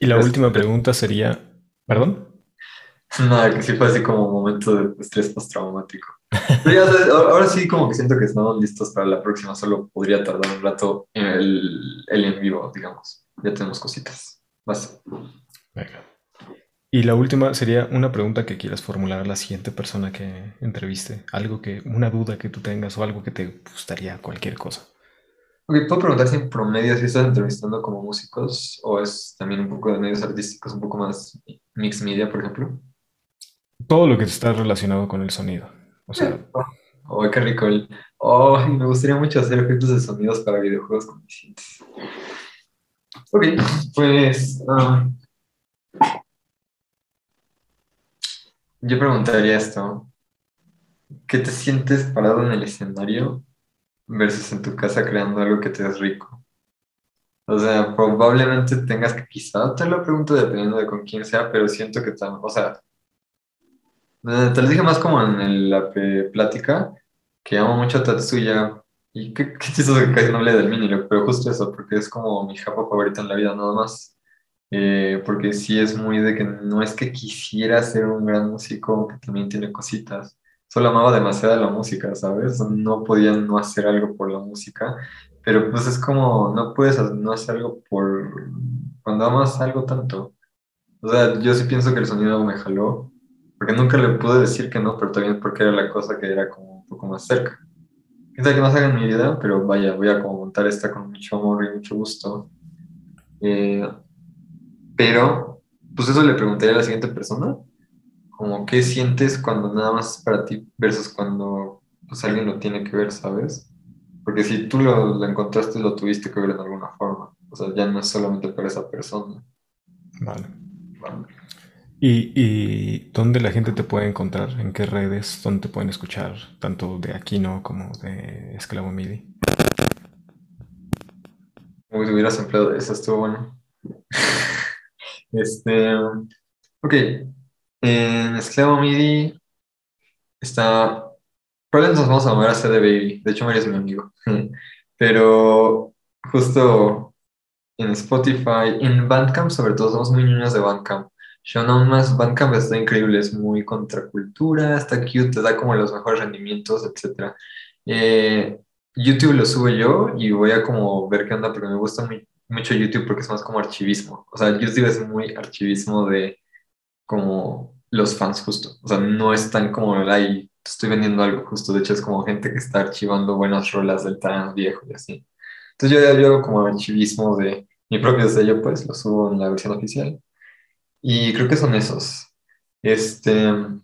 [SPEAKER 1] Y la última pregunta sería, ¿perdón?
[SPEAKER 2] Nada, que sí fue así como un momento de estrés postraumático. Ahora sí como que siento que estamos listos para la próxima, solo podría tardar un rato en el, el en vivo, digamos. Ya tenemos cositas. Vas.
[SPEAKER 1] Y la última sería una pregunta que quieras formular a la siguiente persona que entreviste. Algo que, una duda que tú tengas o algo que te gustaría, cualquier cosa.
[SPEAKER 2] Ok, ¿puedo preguntar si en promedio si estás entrevistando como músicos o es también un poco de medios artísticos, un poco más mix media, por ejemplo?
[SPEAKER 1] Todo lo que está relacionado con el sonido. O sea.
[SPEAKER 2] Oh, qué rico. Oh, me gustaría mucho hacer efectos de sonidos para videojuegos conscientes. Ok, pues. Ah, yo preguntaría esto. ¿Qué te sientes parado en el escenario versus en tu casa creando algo que te es rico? O sea, probablemente tengas que, quizá te lo pregunto dependiendo de con quién sea, pero siento que, o sea, te lo dije más como en la plática, que amo mucho a Tatsuya. Y qué, qué chistoso que casi no hablé del mini, pero justo eso, porque es como mi japa favorita en la vida, nada más. Eh, porque sí es muy de que no es que quisiera ser un gran músico, que también tiene cositas. Solo amaba demasiado la música, ¿sabes? No podía no hacer algo por la música, pero pues es como, no puedes no hacer algo por cuando amas algo tanto. O sea, yo sí pienso que el sonido me jaló, porque nunca le pude decir que no, pero también porque era la cosa que era como un poco más cerca. Quizá que no haga en mi vida, pero vaya, voy a como montar esta con mucho amor y mucho gusto. Eh, pero, pues eso le preguntaría a la siguiente persona, como qué sientes cuando nada más es para ti versus cuando pues alguien lo tiene que ver, ¿sabes? Porque si tú lo, lo encontraste, lo tuviste que ver en alguna forma. O sea, ya no es solamente para esa persona.
[SPEAKER 1] Vale. vale. ¿Y, dónde la gente te puede encontrar? ¿En qué redes? ¿Dónde te pueden escuchar? Tanto de Aquino como de Esclavo MIDI.
[SPEAKER 2] Uy, hubieras empleado eso, estuvo bueno. este, ok. En Esclavo MIDI está. Probablemente nos vamos a mover a CD Baby. De hecho, María es mi amigo. Pero justo en Spotify, en Bandcamp, sobre todo, somos muy niños de Bandcamp. Sean más Bandcamp está increíble, es muy contracultura, está cute, te da como los mejores rendimientos, etc. Eh, YouTube lo subo yo y voy a como ver qué onda, porque me gusta mucho YouTube porque es más como archivismo. O sea, YouTube es muy archivismo de como los fans justo. O sea, no es tan como, ay, estoy vendiendo algo justo. De hecho, es como gente que está archivando buenas rolas del trans viejo y así. Entonces yo, yo hago como archivismo de mi propio sello, pues lo subo en la versión oficial. Y creo que son esos. Este, no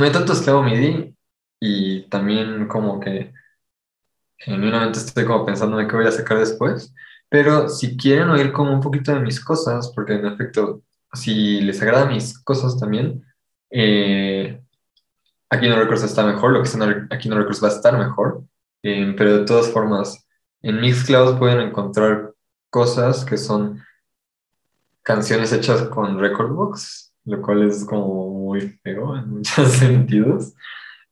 [SPEAKER 2] hay tanto esclavo MIDI y también como que genuinamente estoy como pensando en qué voy a sacar después. Pero si quieren oír como un poquito de mis cosas, porque en efecto, si les agrada mis cosas también, eh, aquí no Records está mejor, lo que está aquí no Records va a estar mejor, eh, pero de todas formas, en Mixcloud pueden encontrar cosas que son canciones hechas con Recordbox, lo cual es como muy feo en muchos sentidos.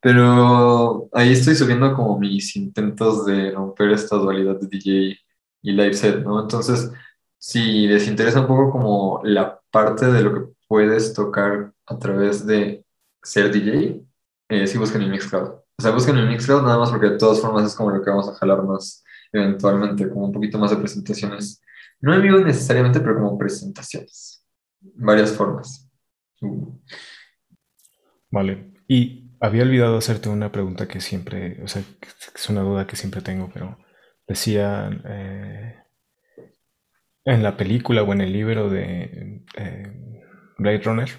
[SPEAKER 2] Pero ahí estoy subiendo como mis intentos de romper esta dualidad de DJ y live set, ¿no? Entonces, si les interesa un poco como la parte de lo que puedes tocar a través de ser DJ, eh, sí busquen el Mixcloud. O sea, busquen el Mixcloud nada más porque de todas formas es como lo que vamos a jalar más eventualmente, como un poquito más de presentaciones. No en vivo necesariamente, pero como presentaciones. Varias formas.
[SPEAKER 1] Vale. Y había olvidado hacerte una pregunta que siempre, o sea, es una duda que siempre tengo, pero decía eh, en la película o en el libro de eh, Blade Runner,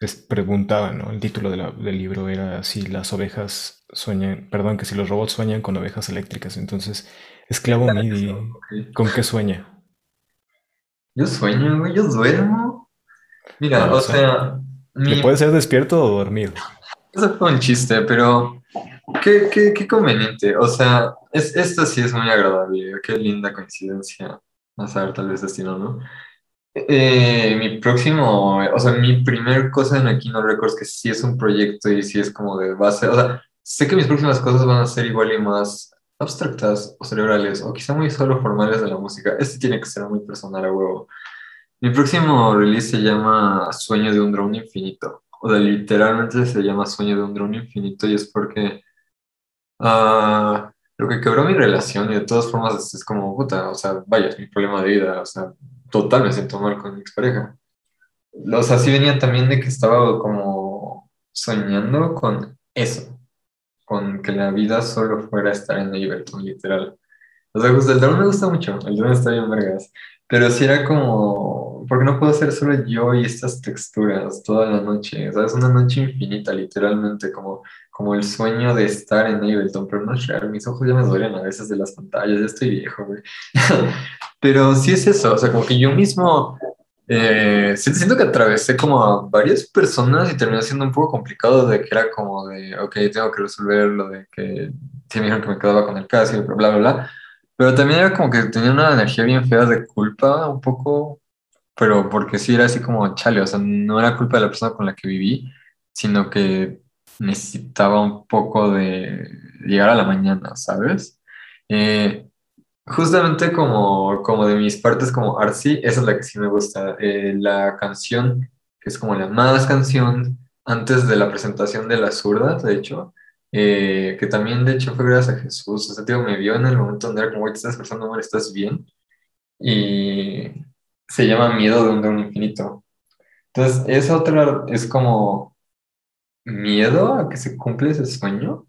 [SPEAKER 1] les preguntaba, ¿no? El título del libro era si las ovejas sueñan, perdón, que si los robots sueñan con ovejas eléctricas. Entonces, esclavo MIDI, ¿con qué sueña?
[SPEAKER 2] Yo sueño, güey, yo duermo. Mira, o sea...
[SPEAKER 1] puede ser despierto o dormido.
[SPEAKER 2] Eso fue un chiste, pero qué, qué, qué conveniente. O sea, es, esto sí es muy agradable. Qué linda coincidencia. A saber, tal vez destino, ¿no? Eh, mi próximo, o sea, mi primer cosa en Aquino Records, que sí es un proyecto y sí es como de base, o sea, sé que mis próximas cosas van a ser igual y más abstractas o cerebrales, o quizá muy solo formales de la música. Este tiene que ser muy personal a huevo. Mi próximo release se llama Sueño de un drone infinito. O sea, literalmente se llama Sueño de un drone infinito y es porque uh, lo que quebró mi relación y de todas formas es, como, puta, o sea, vaya, es mi problema de vida, o sea, total me siento mal con mi expareja. O sea, sí venía también de que estaba como soñando con eso, con que la vida solo fuera estar en Ableton, literal. O sea, pues el drone me gusta mucho, el drone está bien vergas, pero sí era como, porque no puedo ser solo yo y estas texturas toda la noche? O sea, es una noche infinita, literalmente, como, como el sueño de estar en Ableton, pero no es real, mis ojos ya me duelen a veces de las pantallas, ya estoy viejo, güey. pero sí es eso, o sea, como que yo mismo eh, siento que atravesé como a varias personas y terminó siendo un poco complicado de que era como de, ok, tengo que resolver lo de que sí me dijeron que me quedaba con el caso y bla, bla, bla. Pero también era como que tenía una energía bien fea de culpa, un poco, pero porque sí era así como chale, o sea, no era culpa de la persona con la que viví, sino que necesitaba un poco de llegar a la mañana, ¿sabes? Eh, justamente como, como de mis partes como artsy, esa es la que sí me gusta. Eh, la canción, que es como la más canción antes de la presentación de las zurdas, de hecho, eh, que también de hecho fue gracias a Jesús. O sea, tío, me vio en el momento donde era como, estás pasando mal, estás bien. Y se llama Miedo de un don infinito. Entonces, esa otra es como miedo a que se cumple ese sueño,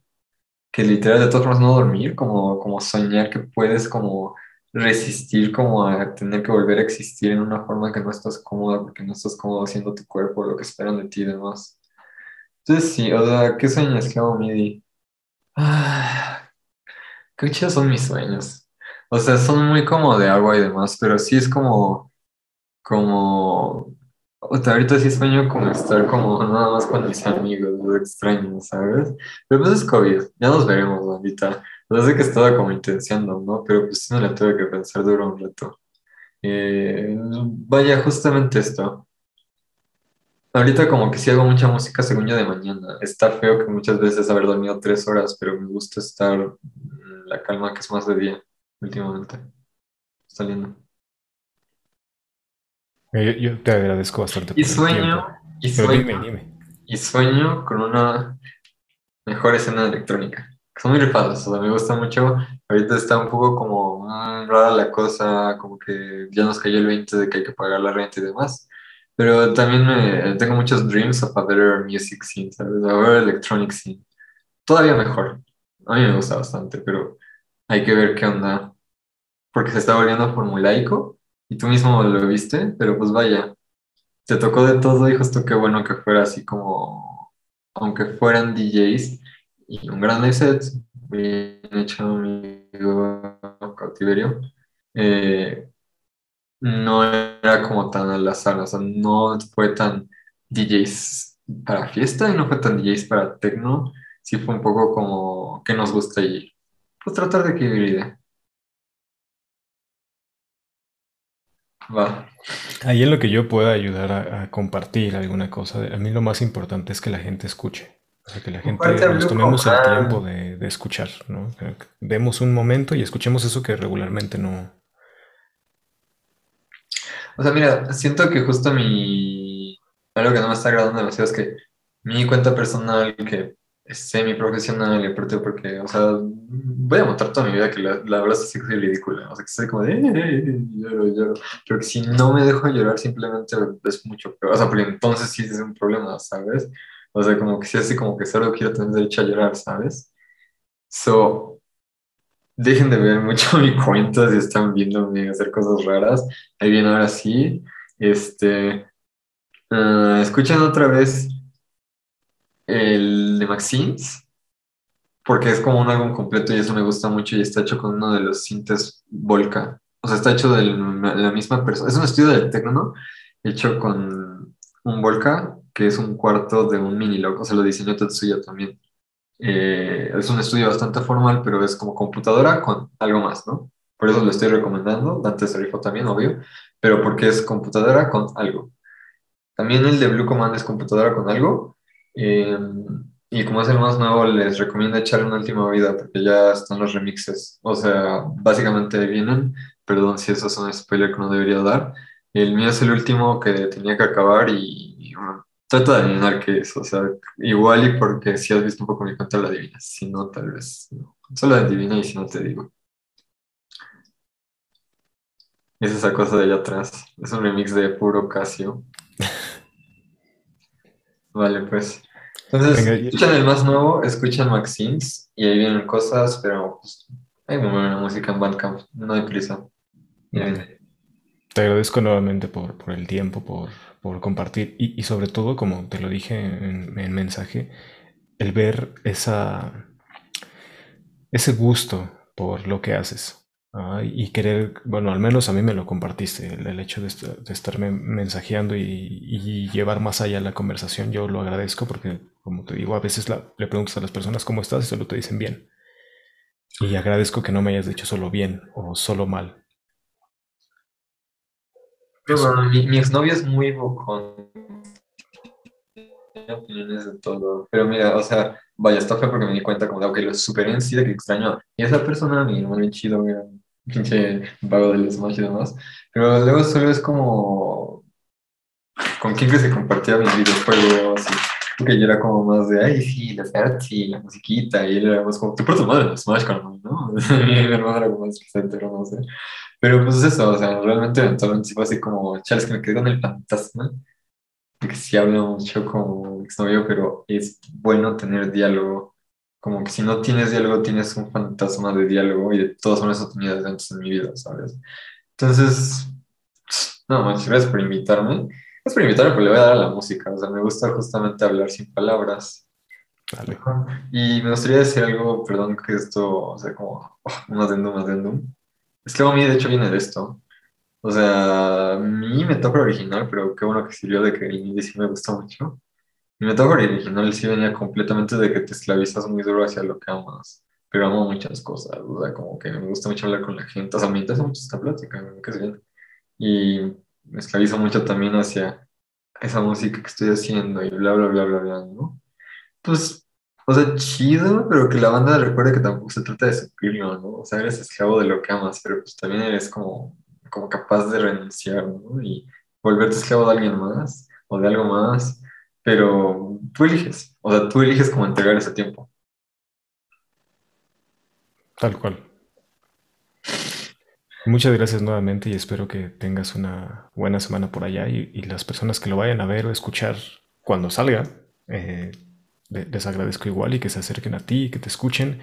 [SPEAKER 2] que literal de todas formas no dormir, como, como soñar que puedes como resistir como a tener que volver a existir en una forma que no estás cómoda porque no estás cómodo haciendo tu cuerpo, lo que esperan de ti y demás. Entonces sí, o sea, ¿qué sueños que hago MIDI? Ah, qué chidos son mis sueños. O sea, son muy como de agua y demás, pero sí es como, como, o sea, ahorita sí sueño como estar como nada más con mis amigos, lo extraño, ¿sabes? Pero pues es COVID, ya nos veremos ahorita. No sé que estaba como intenciando, ¿no? Pero pues sí no le tuve que pensar duro un reto. Eh, vaya, justamente esto. Ahorita como que sí hago mucha música según yo de mañana. Está feo que muchas veces haber dormido tres horas, pero me gusta estar en la calma que es más de día últimamente. Está lindo.
[SPEAKER 1] Eh, yo, te agradezco bastante.
[SPEAKER 2] Y sueño, y sueño, y sueño con una mejor escena electrónica. Son muy rifados, o sea, me gusta mucho. Ahorita está un poco como mm, rara la cosa, como que ya nos cayó el 20 de que hay que pagar la renta y demás. Pero también me, tengo muchos dreams of a better music scene, ¿sabes? A better electronic scene. Todavía mejor. A mí me gusta bastante, pero hay que ver qué onda. Porque se está volviendo formulaico y tú mismo lo viste, pero pues vaya, te tocó de todo y justo qué bueno que fuera así como, aunque fueran DJs y un gran set, bien hecho, amigo cautiverio. Eh, no era como tan al azar, o sea, no fue tan DJs para fiesta y no fue tan DJs para techno, sí fue un poco como que nos gusta ir. Pues tratar de equilibrar. Va.
[SPEAKER 1] Ahí en lo que yo pueda ayudar a, a compartir alguna cosa, a mí lo más importante es que la gente escuche. O sea, que la gente nos tomemos el tiempo de, de escuchar, ¿no? Que demos un momento y escuchemos eso que regularmente no.
[SPEAKER 2] O sea, mira, siento que justo mi... Algo que no me está agradando demasiado es que mi cuenta personal, que semi-profesional, y aparte porque, o sea, voy a mostrar toda mi vida que la, la verdad es soy ridícula. O sea, que soy como de... "Eh, eh, eh", lloro, lloro. Pero que si no me dejo llorar simplemente es mucho peor. O sea, porque entonces sí es un problema, ¿sabes? O sea, como que sí, así como que solo quiero tener derecho a llorar, ¿sabes? So, dejen de ver mucho mi cuenta si están viéndome hacer cosas raras. Ahí viene ahora sí. Este, ah, escuchen otra vez el de Maxines, porque es como un álbum completo y eso me gusta mucho y está hecho con uno de los sintes Volca. O sea, está hecho de la misma persona. Es un estudio de techno hecho con un Volca, que es un cuarto de un mini loco. Se lo diseñó Tetsuya también. Eh, es un estudio bastante formal, pero es como computadora con algo más, ¿no? Por eso lo estoy recomendando. Dante se también, obvio, pero porque es computadora con algo. También el de Blue Command es computadora con algo. Eh, y como es el más nuevo, les recomiendo echarle una última vida porque ya están los remixes. O sea, básicamente vienen. Perdón si eso es un spoiler que no debería dar. El mío es el último que tenía que acabar y, y, bueno, trato de adivinar qué es. O sea, igual y porque si has visto un poco mi cuenta la adivinas. Si no, tal vez no. Solo adivina y si no te digo. Es esa cosa de allá atrás. Es un remix de puro Casio. Vale, pues. Entonces,
[SPEAKER 1] Venga,
[SPEAKER 2] escuchan el más nuevo, escuchan Maxines y ahí vienen cosas, pero pues, hay muy buena música en Bandcamp, no hay prisa.
[SPEAKER 1] Te agradezco nuevamente por, por el tiempo, por, por compartir y, y sobre todo, como te lo dije en, en mensaje, el ver esa, ese gusto por lo que haces. ¿Ah? y querer, bueno, al menos a mí me lo compartiste, el, el hecho de, est- de estarme mensajeando y, y llevar más allá la conversación, yo lo agradezco porque, como te digo, a veces la- le preguntas a las personas cómo estás y solo te dicen bien. Y agradezco que no me hayas dicho solo bien o solo mal.
[SPEAKER 2] Pero
[SPEAKER 1] Eso.
[SPEAKER 2] bueno, mi, mi exnovio es muy bocón. Opiniones de todo. Pero mira, o sea, vaya, está feo porque me di cuenta como de, ok, lo superé en sí de que extraño. Y esa persona, mi hermano chido, pinche vago del Smash y demás. Pero luego solo es como con quién que se compartía mis videojuegos. Y porque yo era como más de, ay, sí, las arts y la musiquita. Y él era más como, te portas madre en el Smash, carnal, ¿no? mi hermano era como más presente, no sé. Pero pues eso, o sea, realmente eventualmente sí fue así como, chales, que me quedé con el fantasma, de que sí hablo mucho como exnovio, pero es bueno tener diálogo. Como que si no tienes diálogo, tienes un fantasma de diálogo y de todas formas eso tenía desde antes en mi vida, ¿sabes? Entonces, no, muchas gracias por invitarme. Gracias por invitarme, porque le voy a dar a la música. O sea, me gusta justamente hablar sin palabras.
[SPEAKER 1] Dale.
[SPEAKER 2] Y me gustaría decir algo, perdón que esto, o sea, como oh, un adendum, adendum. Es que a mí de hecho viene de esto. O sea, mi metáfora original, pero qué bueno que sirvió de que el sí me gustó mucho. Metáfora original sí venía completamente de que te esclavizas muy duro hacia lo que amas, pero amo muchas cosas, o sea, como que me gusta mucho hablar con la gente, o sea, me interesa mucho esta plática, bien. Y me esclavizo mucho también hacia esa música que estoy haciendo y bla, bla, bla, bla, bla, ¿no? Pues, o sea, chido, pero que la banda recuerde que tampoco se trata de suplirlo, ¿no? O sea, eres esclavo de lo que amas, pero pues también eres como, como capaz de renunciar, ¿no? Y volverte esclavo de alguien más o de algo más, pero tú eliges, o sea, tú eliges cómo entregar ese tiempo.
[SPEAKER 1] Tal cual. Muchas gracias nuevamente y espero que tengas una buena semana por allá y, y las personas que lo vayan a ver o escuchar cuando salga, eh, le- les agradezco igual y que se acerquen a ti, que te escuchen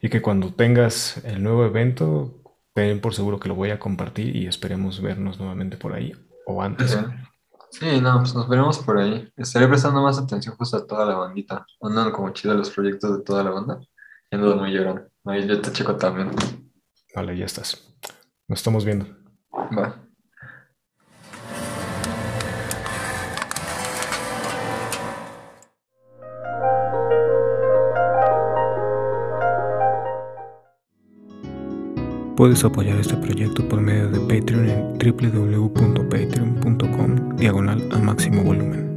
[SPEAKER 1] y que cuando tengas el nuevo evento, ten por seguro que lo voy a compartir y esperemos vernos nuevamente por ahí o antes.
[SPEAKER 2] Sí, no, pues nos veremos por ahí. Estaré prestando más atención justo a toda la bandita. Andan como chidos los proyectos de toda la banda. Y ando muy llorón. Ahí yo te checo también.
[SPEAKER 1] Vale, ya estás. Nos estamos viendo.
[SPEAKER 2] Va.
[SPEAKER 1] Puedes apoyar este proyecto por medio de Patreon en www.patreon.com diagonal a máximo volumen.